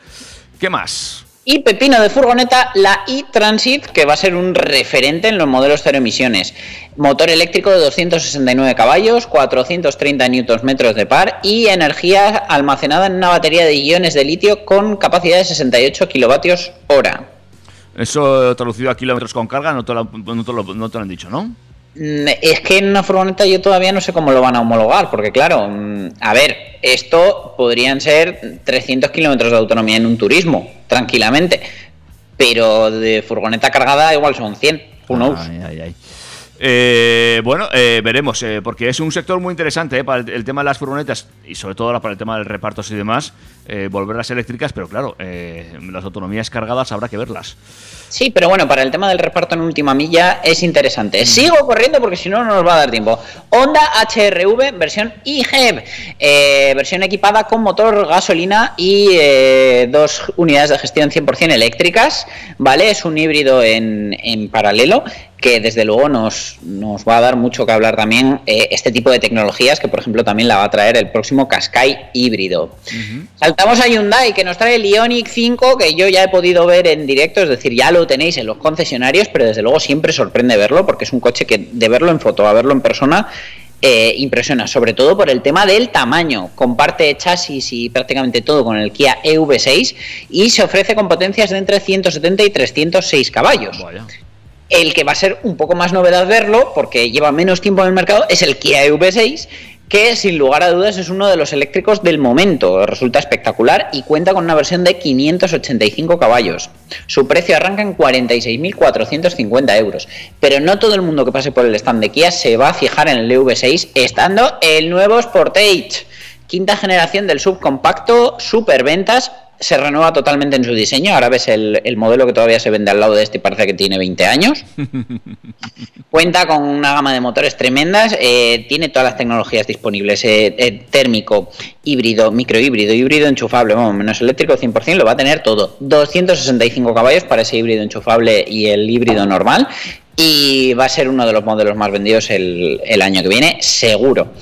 ¿Qué más? Y pepino de furgoneta, la e-Transit, que va a ser un referente en los modelos cero emisiones. Motor eléctrico de 269 caballos, 430 Nm de par y energía almacenada en una batería de iones de litio con capacidad de 68 kilovatios hora. Eso traducido a kilómetros con carga no te lo, no lo han dicho, ¿no? Mm, Es que en una furgoneta yo todavía no sé cómo lo van a homologar, porque claro, mm, a ver, esto podrían ser 300 kilómetros de autonomía en un turismo, tranquilamente, pero de furgoneta cargada igual son 100, who knows. Ay, ay, ay. Eh, bueno, eh, veremos, eh, porque es un sector muy interesante eh, para el, el tema de las furgonetas y sobre todo para el tema del repartos y demás, eh, volverlas eléctricas, pero claro, eh, las autonomías cargadas habrá que verlas. Sí, pero bueno, para el tema del reparto en última milla es interesante. Sigo corriendo porque si no, no nos va a dar tiempo. Honda HRV versión IGEV, eh, versión equipada con motor gasolina y eh, dos unidades de gestión 100% eléctricas, ¿vale? Es un híbrido en, en paralelo que desde luego nos, nos va a dar mucho que hablar también eh, este tipo de tecnologías que por ejemplo también la va a traer el próximo Qashqai híbrido. Saltamos a Hyundai que nos trae el Ioniq 5 que yo ya he podido ver en directo, es decir, ya lo tenéis en los concesionarios, pero desde luego siempre sorprende verlo porque es un coche que de verlo en foto a verlo en persona eh, impresiona, sobre todo por el tema del tamaño. Comparte chasis y prácticamente todo con el Kia EV6 y se ofrece con potencias de entre 170 y 306 caballos. El que va a ser un poco más novedad verlo, porque lleva menos tiempo en el mercado, es el Kia EV6, que sin lugar a dudas es uno de los eléctricos del momento. Resulta espectacular y cuenta con una versión de 585 caballos. Su precio arranca en 46.450 euros. Pero no todo el mundo que pase por el stand de Kia se va a fijar en el EV6, estando el nuevo Sportage. Quinta generación del subcompacto, superventas, se renueva totalmente en su diseño. Ahora ves el, el modelo que todavía se vende al lado de este y parece que tiene 20 años. [laughs] Cuenta con una gama de motores tremendas, eh, tiene todas las tecnologías disponibles, eh, eh, térmico, híbrido, microhíbrido, híbrido enchufable, vamos, menos eléctrico 100%, lo va a tener todo. 265 caballos para ese híbrido enchufable y el híbrido normal. Y va a ser uno de los modelos más vendidos el, el año que viene, seguro.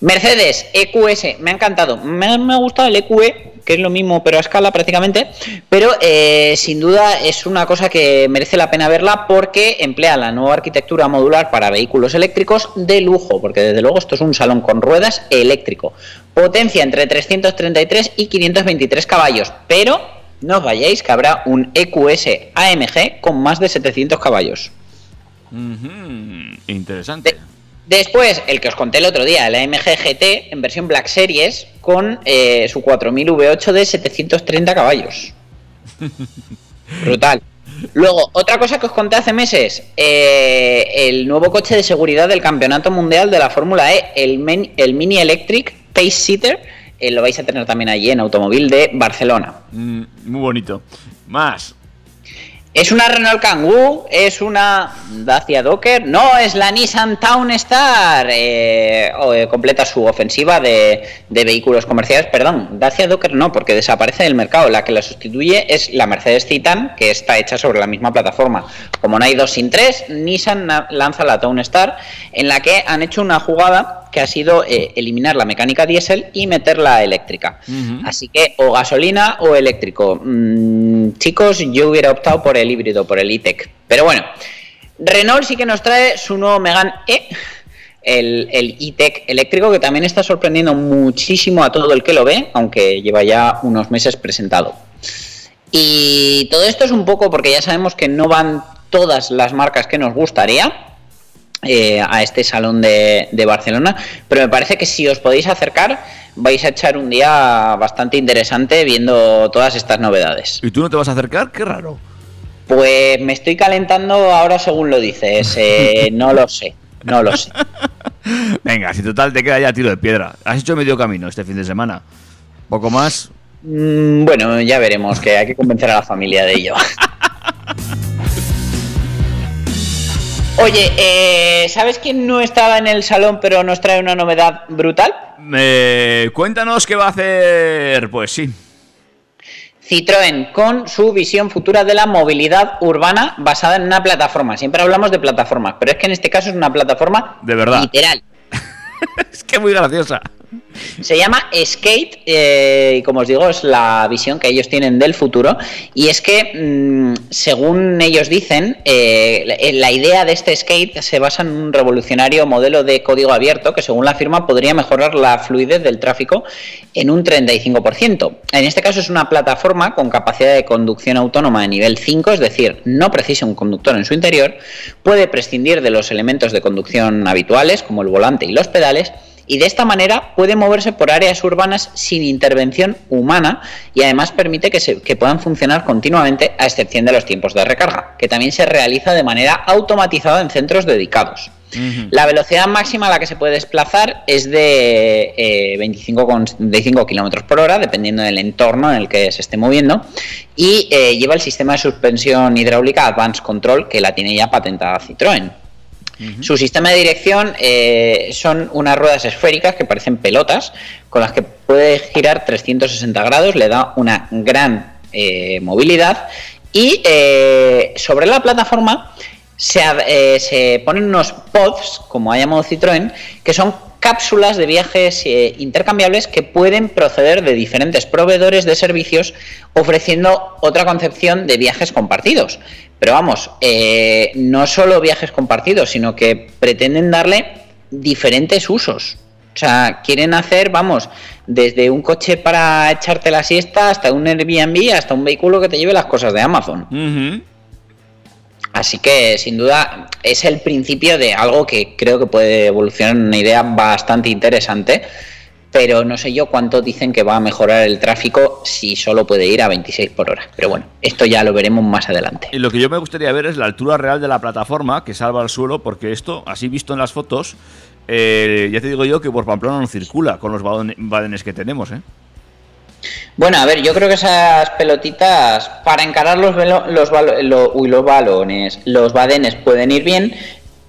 Mercedes, EQS, me ha encantado. Me, me ha gustado el EQE, que es lo mismo pero a escala prácticamente, pero eh, sin duda es una cosa que merece la pena verla porque emplea la nueva arquitectura modular para vehículos eléctricos de lujo, porque desde luego esto es un salón con ruedas eléctrico. Potencia entre 333 y 523 caballos, pero no os vayáis que habrá un EQS AMG con más de 700 caballos. Interesante. Después, el que os conté el otro día, el AMG GT en versión Black Series con eh, su 4000 V8 de 730 caballos. [laughs] Brutal. Luego, otra cosa que os conté hace meses, eh, el nuevo coche de seguridad del Campeonato Mundial de la Fórmula E, el, Men- el Mini Electric Pace Seater, eh, lo vais a tener también allí en Automóvil de Barcelona. Mm, muy bonito. Más. Es una Renault Kangoo, es una Dacia Docker, no es la Nissan Town Star. eh, eh, completa su ofensiva de, de vehículos comerciales. Perdón, Dacia Docker no, porque desaparece del mercado. La que la sustituye es la Mercedes Citan, que está hecha sobre la misma plataforma. Como no hay dos sin tres, Nissan lanza la Town Star, en la que han hecho una jugada que ha sido eh, eliminar la mecánica diésel y meterla eléctrica. Así que o gasolina o eléctrico. Mm, chicos, yo hubiera optado por el híbrido, por el e-tech. Pero bueno, Renault sí que nos trae su nuevo Megane E, el, el e-tech eléctrico, que también está sorprendiendo muchísimo a todo el que lo ve, aunque lleva ya unos meses presentado. Y todo esto es un poco porque ya sabemos que no van todas las marcas que nos gustaría eh, a este salón de, de Barcelona, pero me parece que si os podéis acercar vais a echar un día bastante interesante viendo todas estas novedades. ¿Y tú no te vas a acercar? Qué raro. Pues me estoy calentando ahora según lo dices, eh, [laughs] no lo sé, no lo sé. [laughs] Venga, si total te queda ya tiro de piedra. Has hecho medio camino este fin de semana. Poco más. Mm, Bueno, ya veremos, que hay que convencer a la familia de ello. [laughs] Oye, eh, ¿sabes quién no estaba en el salón pero nos trae una novedad brutal? Eh, cuéntanos qué va a hacer. Pues sí. Citroën con su visión futura de la movilidad urbana basada en una plataforma. Siempre hablamos de plataformas, pero es que en este caso es una plataforma De verdad. literal. [laughs] Es que muy graciosa. Se llama Skate eh, y como os digo es la visión que ellos tienen del futuro y es que mm, según ellos dicen eh, la- la idea de este Skate se basa en un revolucionario modelo de código abierto que según la firma podría mejorar la fluidez del tráfico en un 35%. En este caso es una plataforma con capacidad de conducción autónoma de nivel 5, es decir, no precisa un conductor en su interior, puede prescindir de los elementos de conducción habituales como el volante y los pedales y de esta manera puede moverse por áreas urbanas sin intervención humana y además permite que, se- que puedan funcionar continuamente a excepción de los tiempos de recarga, que también se realiza de manera automatizada en centros dedicados. La velocidad máxima a la que se puede desplazar es de eh, 25,75 km por hora, dependiendo del entorno en el que se esté moviendo, y eh, lleva el sistema de suspensión hidráulica Advanced Control, que la tiene ya patentada Citroën. Su sistema de dirección eh, son unas ruedas esféricas que parecen pelotas, con las que puede girar 360 grados, le da una gran eh, movilidad. Y eh, sobre la plataforma se, eh, se ponen unos pods, como ha llamado Citroën, que son cápsulas de viajes eh, intercambiables que pueden proceder de diferentes proveedores de servicios ofreciendo otra concepción de viajes compartidos. Pero vamos, eh, no solo viajes compartidos, sino que pretenden darle diferentes usos. O sea, quieren hacer, vamos, desde un coche para echarte la siesta hasta un Airbnb, hasta un vehículo que te lleve las cosas de Amazon. Así que sin duda es el principio de algo que creo que puede evolucionar en una idea bastante interesante, pero no sé yo cuánto dicen que va a mejorar el tráfico si solo puede ir a 26 por hora. Pero bueno, esto ya lo veremos más adelante. Y lo que yo me gustaría ver es la altura real de la plataforma que salva al suelo, porque esto, así visto en las fotos, eh, ya te digo yo que por Pamplona no circula con los badenes que tenemos, ¿eh? Bueno, a ver, yo creo que esas pelotitas para encarar los, velo- los, lo- uy, los balones, los badenes pueden ir bien,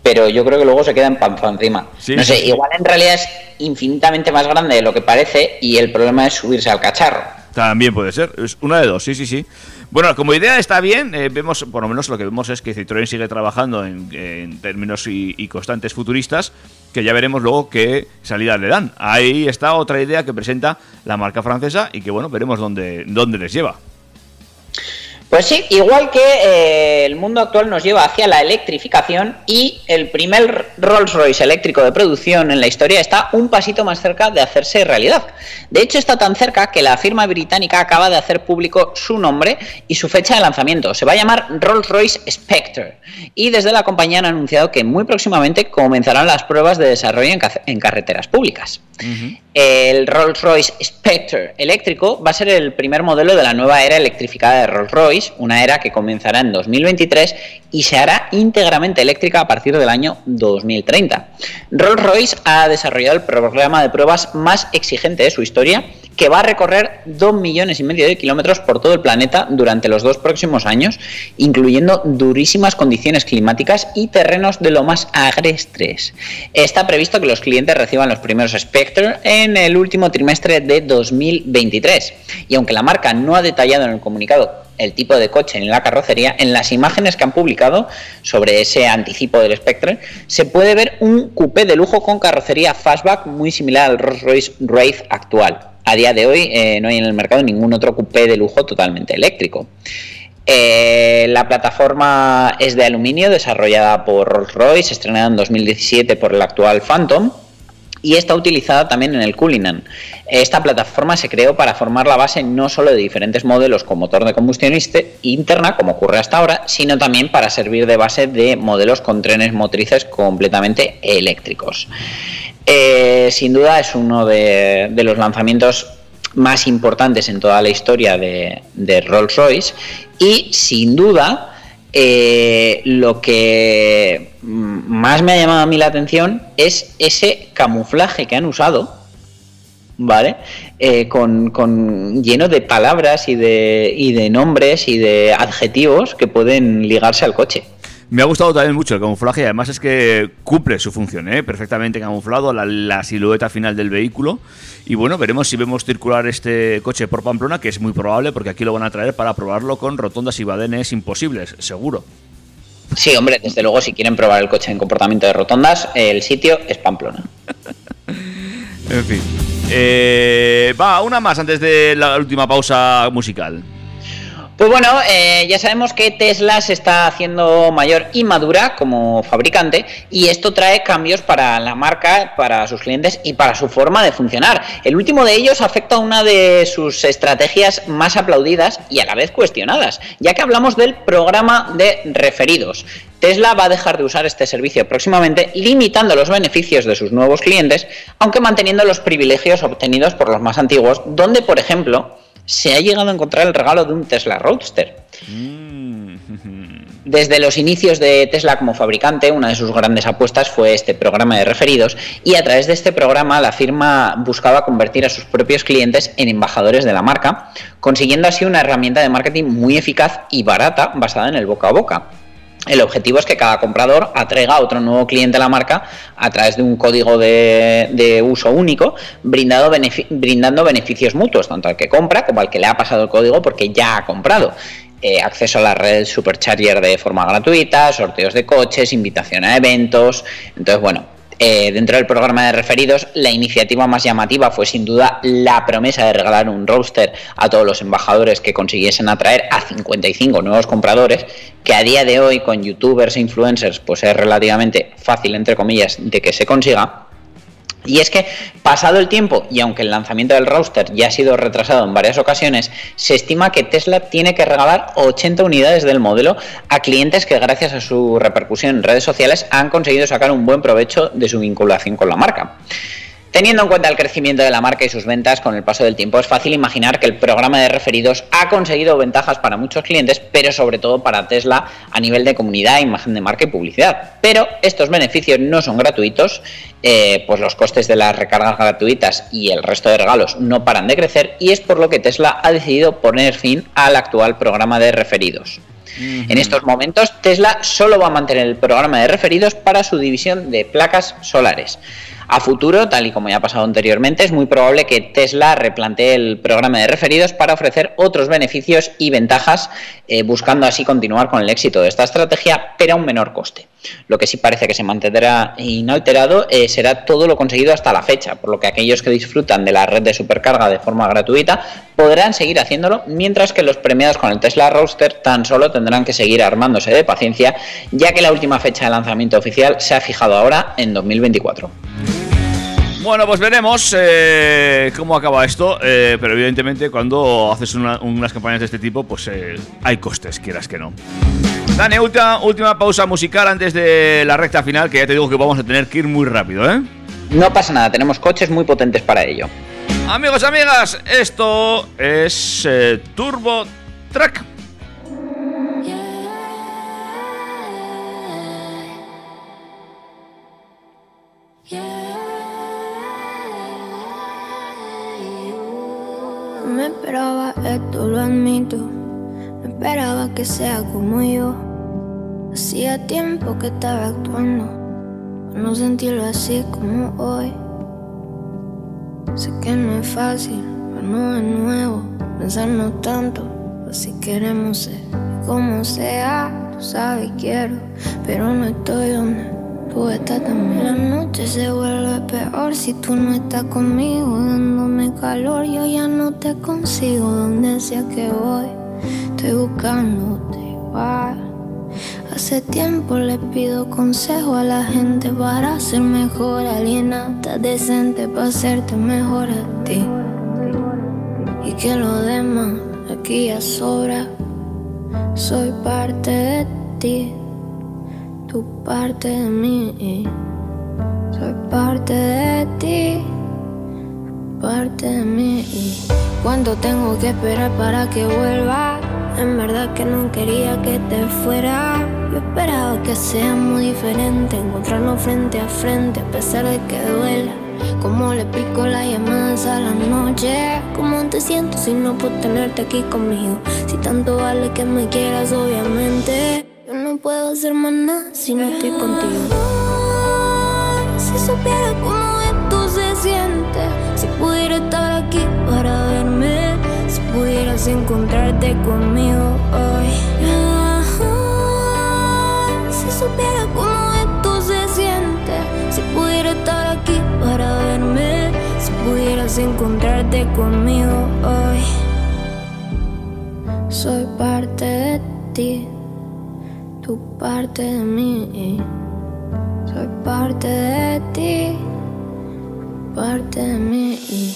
pero yo creo que luego se quedan panza encima. Sí, no sé, igual en realidad es infinitamente más grande de lo que parece y el problema es subirse al cacharro. También puede ser, es una de dos, sí, sí, sí. Bueno, como idea está bien, eh, vemos, por lo menos lo que vemos es que Citroën sigue trabajando en, términos y, y constantes futuristas, que ya veremos luego qué salida le dan. Ahí está otra idea que presenta la marca francesa y que bueno, veremos dónde, dónde les lleva. Pues sí, igual que eh, el mundo actual nos lleva hacia la electrificación y el primer Rolls Royce eléctrico de producción en la historia está un pasito más cerca de hacerse realidad. De hecho, está tan cerca que la firma británica acaba de hacer público su nombre y su fecha de lanzamiento. Se va a llamar Rolls Royce Spectre y desde la compañía han anunciado que muy próximamente comenzarán las pruebas de desarrollo en, ca- en carreteras públicas. El Rolls-Royce Spectre eléctrico va a ser el primer modelo de la nueva era electrificada de Rolls-Royce, una era que comenzará en 2023 y se hará íntegramente eléctrica a partir del año 2030. Rolls-Royce ha desarrollado el programa de pruebas más exigente de su historia, que va a recorrer 2 millones y medio de kilómetros por todo el planeta durante los dos próximos años, incluyendo durísimas condiciones climáticas y terrenos de lo más agrestres. Está previsto que los clientes reciban los primeros Spectre en el último trimestre de 2023. Y aunque la marca no ha detallado en el comunicado el tipo de coche ni la carrocería, en las imágenes que han publicado sobre ese anticipo del Spectre, se puede ver un coupé de lujo con carrocería fastback muy similar al Rolls-Royce Wraith actual. A día de hoy eh, no hay en el mercado ningún otro coupé de lujo totalmente eléctrico. Eh, la plataforma es de aluminio, desarrollada por Rolls-Royce, estrenada en 2017 por el actual Phantom y está utilizada también en el Cullinan. Esta plataforma se creó para formar la base no solo de diferentes modelos con motor de combustión interna, como ocurre hasta ahora, sino también para servir de base de modelos con trenes motrices completamente eléctricos. Eh, sin duda es uno de, los lanzamientos más importantes en toda la historia de, de Rolls-Royce y sin duda eh, lo que más me ha llamado a mí la atención es ese camuflaje que han usado, ¿vale? Eh, con, con- lleno de palabras y de, y de nombres y de adjetivos que pueden ligarse al coche. Me ha gustado también mucho el camuflaje y además es que cumple su función, ¿eh? perfectamente camuflado, la, la silueta final del vehículo. Y bueno, veremos si vemos circular este coche por Pamplona, que es muy probable porque aquí lo van a traer para probarlo con rotondas y badenes imposibles, seguro. Sí, hombre, desde luego si quieren probar el coche en comportamiento de rotondas, el sitio es Pamplona. [laughs] En fin. Eh, va, una más antes de la última pausa musical. Pues bueno, eh, ya sabemos que Tesla se está haciendo mayor y madura como fabricante y esto trae cambios para la marca, para sus clientes y para su forma de funcionar. El último de ellos afecta a una de sus estrategias más aplaudidas y a la vez cuestionadas, ya que hablamos del programa de referidos. Tesla va a dejar de usar este servicio próximamente, limitando los beneficios de sus nuevos clientes, aunque manteniendo los privilegios obtenidos por los más antiguos, donde, por ejemplo, se ha llegado a encontrar el regalo de un Tesla Roadster. [laughs] Desde los inicios de Tesla como fabricante, una de sus grandes apuestas fue este programa de referidos y a través de este programa la firma buscaba convertir a sus propios clientes en embajadores de la marca, consiguiendo así una herramienta de marketing muy eficaz y barata basada en el boca a boca. El objetivo es que cada comprador atraiga a otro nuevo cliente a la marca a través de un código de, uso único, brindando beneficios mutuos, tanto al que compra como al que le ha pasado el código porque ya ha comprado. Eh, acceso a la red Supercharger de forma gratuita, sorteos de coches, invitación a eventos. Entonces, bueno, eh, dentro del programa de referidos, la iniciativa más llamativa fue sin duda la promesa de regalar un roadster a todos los embajadores que consiguiesen atraer a 55 nuevos compradores, que a día de hoy con youtubers e influencers pues es relativamente fácil, entre comillas, de que se consiga. Y es que, pasado el tiempo, y aunque el lanzamiento del roster ya ha sido retrasado en varias ocasiones, se estima que Tesla tiene que regalar 80 unidades del modelo a clientes que gracias a su repercusión en redes sociales han conseguido sacar un buen provecho de su vinculación con la marca. Teniendo en cuenta el crecimiento de la marca y sus ventas con el paso del tiempo, es fácil imaginar que el programa de referidos ha conseguido ventajas para muchos clientes, pero sobre todo para Tesla a nivel de comunidad, imagen de marca y publicidad. Pero estos beneficios no son gratuitos, eh, pues los costes de las recargas gratuitas y el resto de regalos no paran de crecer y es por lo que Tesla ha decidido poner fin al actual programa de referidos. En estos momentos, Tesla solo va a mantener el programa de referidos para su división de placas solares. A futuro, tal y como ya ha pasado anteriormente, es muy probable que Tesla replantee el programa de referidos para ofrecer otros beneficios y ventajas, eh, buscando así continuar con el éxito de esta estrategia, pero a un menor coste. Lo que sí parece que se mantendrá inalterado eh, será todo lo conseguido hasta la fecha, por lo que aquellos que disfrutan de la red de supercarga de forma gratuita podrán seguir haciéndolo, mientras que los premiados con el Tesla Roadster tan solo tendrán que seguir armándose de paciencia, ya que la última fecha de lanzamiento oficial se ha fijado ahora en 2024. Bueno, pues veremos eh, cómo acaba esto, eh, pero evidentemente cuando haces una- unas campañas de este tipo, pues eh, hay costes, quieras que no. Dani, última, última pausa musical antes de la recta final, que ya te digo que vamos a tener que ir muy rápido, ¿eh? No pasa nada, tenemos coches muy potentes para ello. Amigos, amigas, esto es Turbo Track. No me esperaba esto, lo admito. No esperaba que sea como yo. Hacía tiempo que estaba actuando. para No sentirlo así como hoy. Sé que no es fácil, pero no es nuevo. Pensarnos tanto, pues si queremos ser. Como sea, tú sabes, quiero. Pero no estoy donde estás también. La noche se vuelve peor si tú no estás conmigo, dándome calor. Yo ya no te consigo donde sea que voy. Estoy buscándote igual. Hace tiempo le pido consejo a la gente para ser mejor, alienata decente para hacerte mejor a ti. Y que lo demás aquí ya sobra. Soy parte de ti, tu parte de mí. Soy parte de ti, parte de mí. ¿Cuánto tengo que esperar para que vuelva? En verdad que no quería que te fuera. Yo esperaba que sea muy diferente, encontrarnos frente a frente a pesar de que duela. Como le pico las llamadas a la noche. ¿Cómo te siento si no puedo tenerte aquí conmigo? Si tanto vale que me quieras, obviamente. Puedo hacer más nada si no estoy contigo. Si supiera cómo esto se siente, si pudiera estar aquí para verme, si pudieras encontrarte conmigo hoy. Si supiera cómo esto se siente, si pudiera estar aquí para verme, si pudieras encontrarte conmigo hoy. Soy parte de ti, tu parte de mí. Soy parte de ti, parte de mí. Y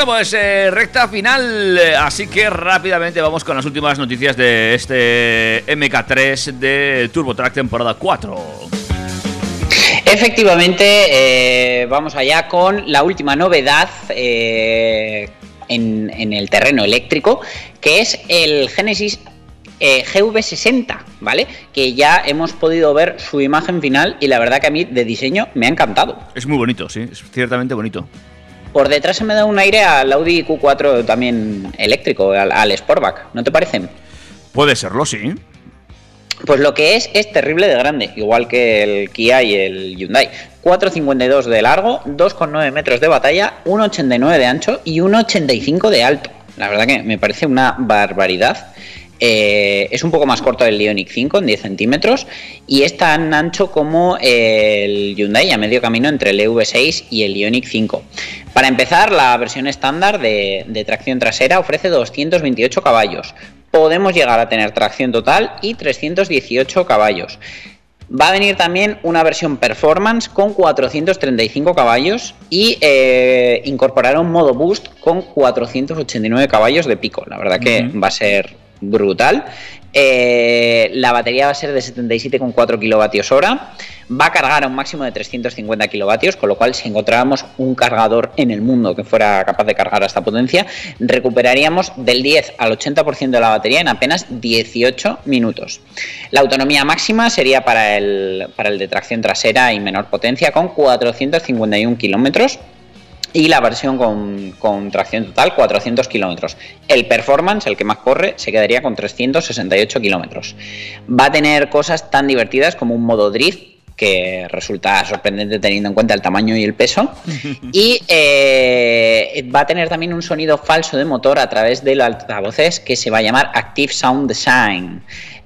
Bueno, pues eh, recta final, eh, así que rápidamente vamos con las últimas noticias de este MK3 de Turbo Track temporada 4. Efectivamente, eh, vamos allá con la última novedad eh, en, en el terreno eléctrico, que es el Genesis eh, GV60. ¿vale? Que ya hemos podido ver su imagen final y la verdad que a mí de diseño me ha encantado. Es muy bonito, sí, es ciertamente bonito. Por detrás se me da un aire al Audi Q4 también eléctrico, al, al Sportback, ¿no te parece? Puede serlo, sí. Pues lo que es es terrible de grande, igual que el Kia y el Hyundai. 4,52 de largo, 2,9 metros de batalla, 1,89 de ancho y 1,85 de alto. La verdad que me parece una barbaridad. Eh, es un poco más corto del Ioniq 5 en 10 centímetros y es tan ancho como el Hyundai a medio camino entre el EV6 y el Ioniq 5. Para empezar, la versión estándar de, de tracción trasera ofrece 228 caballos. Podemos llegar a tener tracción total y 318 caballos. Va a venir también una versión performance con 435 caballos y eh, incorporará un modo boost con 489 caballos de pico. La verdad que va a ser brutal. Eh, la batería va a ser de 77,4 kilovatios hora. Va a cargar a un máximo de 350 kilovatios, con lo cual si encontráramos un cargador en el mundo que fuera capaz de cargar a esta potencia, recuperaríamos del 10 al 80% de la batería en apenas 18 minutos. La autonomía máxima sería para el, para el de tracción trasera y menor potencia con 451 kilómetros y la versión con, con tracción total 400 kilómetros. El Performance, el que más corre, se quedaría con 368 kilómetros. Va a tener cosas tan divertidas como un modo drift que resulta sorprendente teniendo en cuenta el tamaño y el peso. [laughs] Y eh, va a tener también un sonido falso de motor a través de los altavoces que se va a llamar Active Sound Design.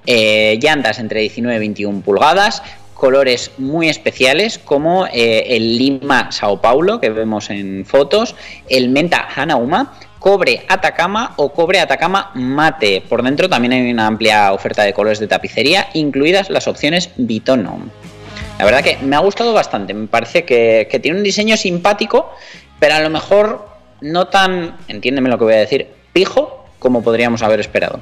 Eh, llantas entre 19 y 21 pulgadas, colores muy especiales como eh, el Lima Sao Paulo que vemos en fotos, el Menta Hanauma, cobre Atacama o cobre Atacama mate. Por dentro también hay una amplia oferta de colores de tapicería, incluidas las opciones Bitono. La verdad que me ha gustado bastante, me parece que, que tiene un diseño simpático, pero a lo mejor no tan, entiéndeme lo que voy a decir, pijo como podríamos haber esperado.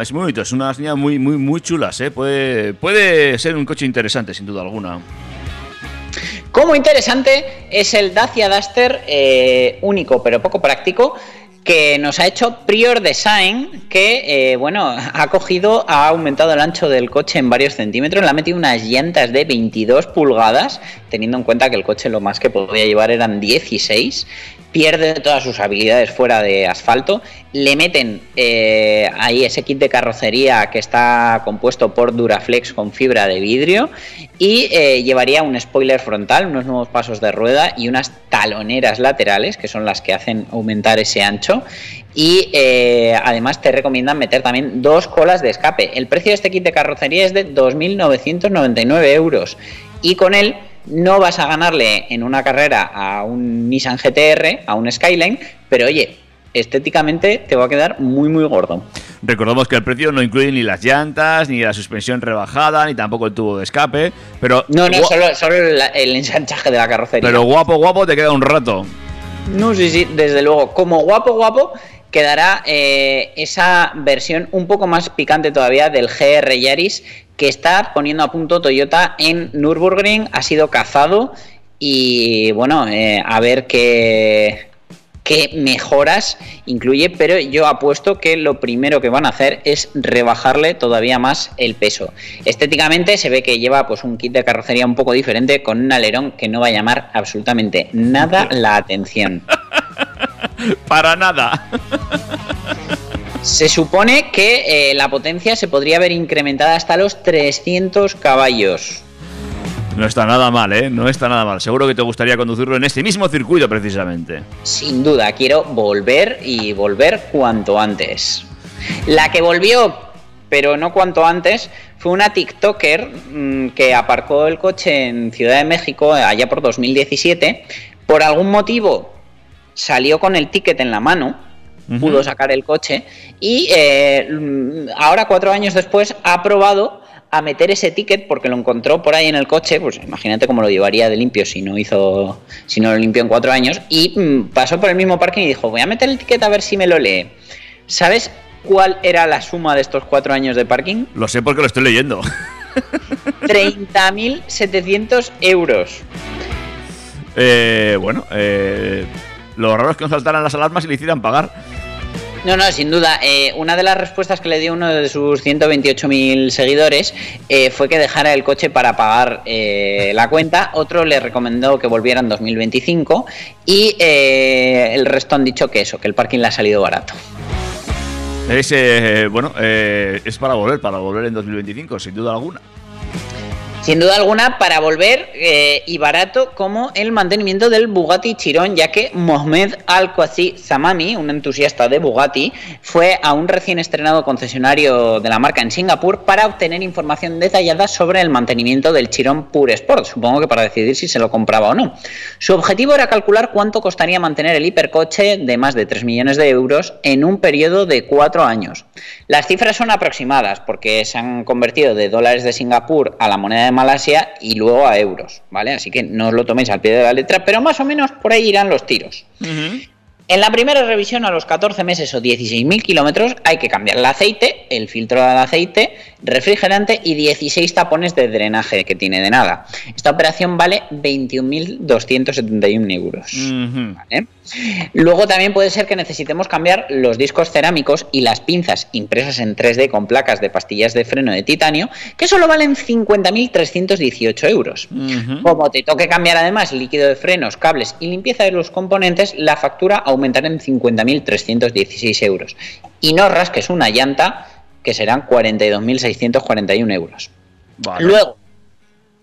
Es muy bonito, es unas líneas muy, muy, muy chulas, ¿eh? Puede, puede ser un coche interesante, sin duda alguna. Como interesante es el Dacia Duster eh, único pero poco práctico que nos ha hecho Prior Design, que eh, bueno, [laughs] ha cogido, ha aumentado el ancho del coche en varios centímetros, le ha metido unas llantas de 22 pulgadas, teniendo en cuenta que el coche lo más que podía llevar eran 16, pierde todas sus habilidades fuera de asfalto, le meten eh, ahí ese kit de carrocería que está compuesto por Duraflex con fibra de vidrio y eh, llevaría un spoiler frontal, unos nuevos pasos de rueda y unas taloneras laterales que son las que hacen aumentar ese ancho y eh, además te recomiendan meter también dos colas de escape. El precio de este kit de carrocería es de 2.999 euros y con él no vas a ganarle en una carrera a un Nissan GTR, a un Skyline, pero oye, estéticamente te va a quedar muy muy gordo. Recordamos que el precio no incluye ni las llantas, ni la suspensión rebajada, ni tampoco el tubo de escape, pero... No, no, solo, solo el, el ensanchaje de la carrocería. Pero guapo, guapo te queda un rato. No, sí, sí, desde luego. Como guapo, guapo, quedará eh, esa versión un poco más picante todavía del GR Yaris que está poniendo a punto Toyota en Nürburgring. Ha sido cazado y bueno, eh, a ver qué, qué mejoras incluye, pero yo apuesto que lo primero que van a hacer es rebajarle todavía más el peso. Estéticamente se ve que lleva pues un kit de carrocería un poco diferente con un alerón que no va a llamar absolutamente nada [laughs] la atención. Para nada. Se supone que eh, la potencia se podría ver incrementada hasta los 300 caballos. No está nada mal, ¿eh? No está nada mal. Seguro que te gustaría conducirlo en este mismo circuito precisamente. Sin duda, quiero volver y volver cuanto antes. La que volvió, pero no cuanto antes, fue una TikToker mmm, que aparcó el coche en Ciudad de México allá por 2017. Por algún motivo salió con el ticket en la mano, pudo sacar el coche y eh, ahora cuatro años después ha probado a meter ese ticket porque lo encontró por ahí en el coche, pues imagínate cómo lo llevaría de limpio si no hizo, si no lo limpió en cuatro años, y mmm, pasó por el mismo parking y dijo, voy a meter el ticket a ver si me lo lee. ¿Sabes cuál era la suma de estos cuatro años de parking? Lo sé porque lo estoy leyendo. 30.700 euros. Eh, bueno, eh, lo raro es que nos saltaran las alarmas y le hicieran pagar. No, no, sin duda. Eh, una de las respuestas que le dio uno de sus 128.000 seguidores eh, fue que dejara el coche para pagar eh, la cuenta. Otro le recomendó que volviera en 2025 y el resto han dicho que eso, que el parking le ha salido barato. Es, bueno, es para volver, para volver en 2025, sin duda alguna. Sin duda alguna, para volver eh, y barato como el mantenimiento del Bugatti Chiron, ya que Mohamed Al-Qazi Samami, un entusiasta de Bugatti, fue a un recién estrenado concesionario de la marca en Singapur para obtener información detallada sobre el mantenimiento del Chiron Pure Sport, supongo que para decidir si se lo compraba o no. Su objetivo era calcular cuánto costaría mantener el hipercoche de más de 3 millones de euros en un periodo de 4 años. Las cifras son aproximadas porque se han convertido de dólares de Singapur a la moneda de Malasia y luego a euros, ¿vale? Así que no os lo toméis al pie de la letra, pero más o menos por ahí irán los tiros. En la primera revisión a los 14 meses o 16.000 kilómetros hay que cambiar el aceite, el filtro del aceite, refrigerante y 16 tapones de drenaje que tiene de nada. Esta operación vale 21.271 euros. ¿vale? Luego también puede ser que necesitemos cambiar los discos cerámicos y las pinzas impresas en 3D con placas de pastillas de freno de titanio, que solo valen 50.318 euros. Como te toque cambiar además líquido de frenos, cables y limpieza de los componentes, la factura aumentará en 50.316 euros. Y no rasques una llanta, que serán 42.641 euros. Luego,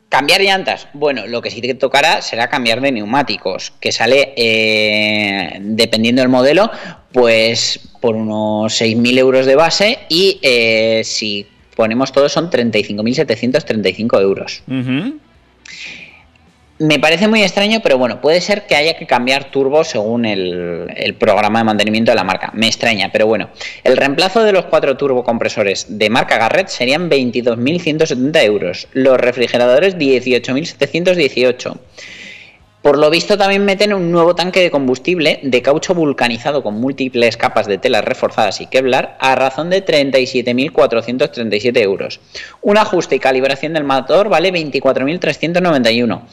cambiar llantas. Bueno, lo que sí te tocará será cambiar de neumáticos, que sale, eh, dependiendo del modelo, pues por unos 6.000 euros de base y eh, si ponemos todo son 35.735 euros. Me parece muy extraño, pero bueno, puede ser que haya que cambiar turbo según el, programa de mantenimiento de la marca. Me extraña, pero bueno. El reemplazo de los cuatro turbocompresores de marca Garrett serían 22.170 euros. Los refrigeradores 18.718. Por lo visto también meten un nuevo tanque de combustible de caucho vulcanizado con múltiples capas de telas reforzadas y Kevlar a razón de 37.437 euros. Un ajuste y calibración del motor vale 24.391.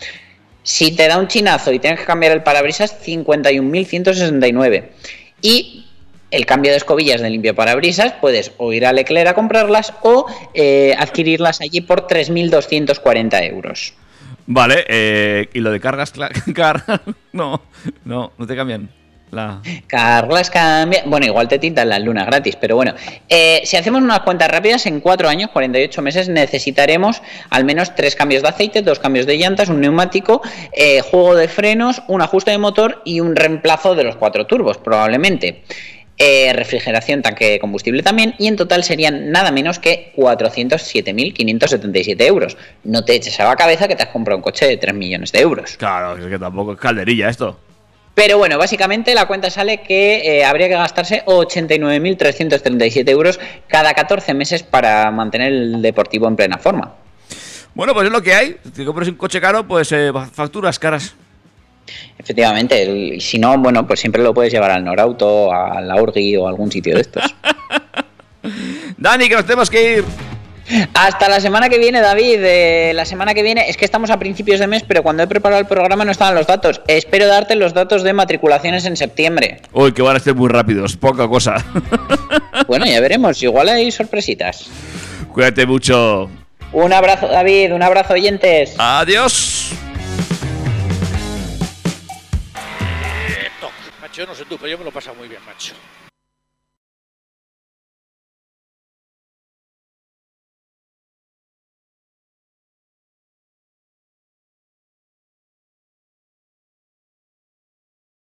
Si te da un chinazo y tienes que cambiar el parabrisas, 51.169. Y el cambio de escobillas de limpio parabrisas, puedes o ir a Leclerc a comprarlas o eh, adquirirlas allí por 3.240 euros. Vale, eh, y lo de cargas, [laughs] car [laughs] no, no, no te cambian. La... Carlas cambia. Bueno, igual te tintan las lunas gratis, pero bueno. Eh, si hacemos unas cuentas rápidas, en 4 años, 48 meses, necesitaremos al menos 3 cambios de aceite, 2 cambios de llantas, un neumático, eh, juego de frenos, un ajuste de motor y un reemplazo de los 4 turbos, probablemente. Eh, refrigeración, tanque de combustible también, y en total serían nada menos que 407.577 euros. No te eches a la cabeza que te has comprado un coche de 3 millones de euros. Claro, es que tampoco es calderilla esto. Pero bueno, básicamente la cuenta sale que eh, habría que gastarse 89.337 euros cada 14 meses para mantener el deportivo en plena forma. Bueno, pues es lo que hay. Si compras un coche caro, pues eh, facturas caras. Efectivamente, el, si no, bueno, pues siempre lo puedes llevar al Norauto, a la Urgi o a algún sitio de estos. [laughs] Dani, que nos tenemos que ir. Hasta la semana que viene, David. Eh, la semana que viene, es que estamos a principios de mes, pero cuando he preparado el programa no estaban los datos. Espero darte los datos de matriculaciones en septiembre. Uy, que van a ser muy rápidos, poca cosa. [laughs] bueno, ya veremos, igual hay sorpresitas. Cuídate mucho. Un abrazo, David, un abrazo, oyentes. Adiós. Macho, no sé tú, pero yo me lo paso muy bien, macho.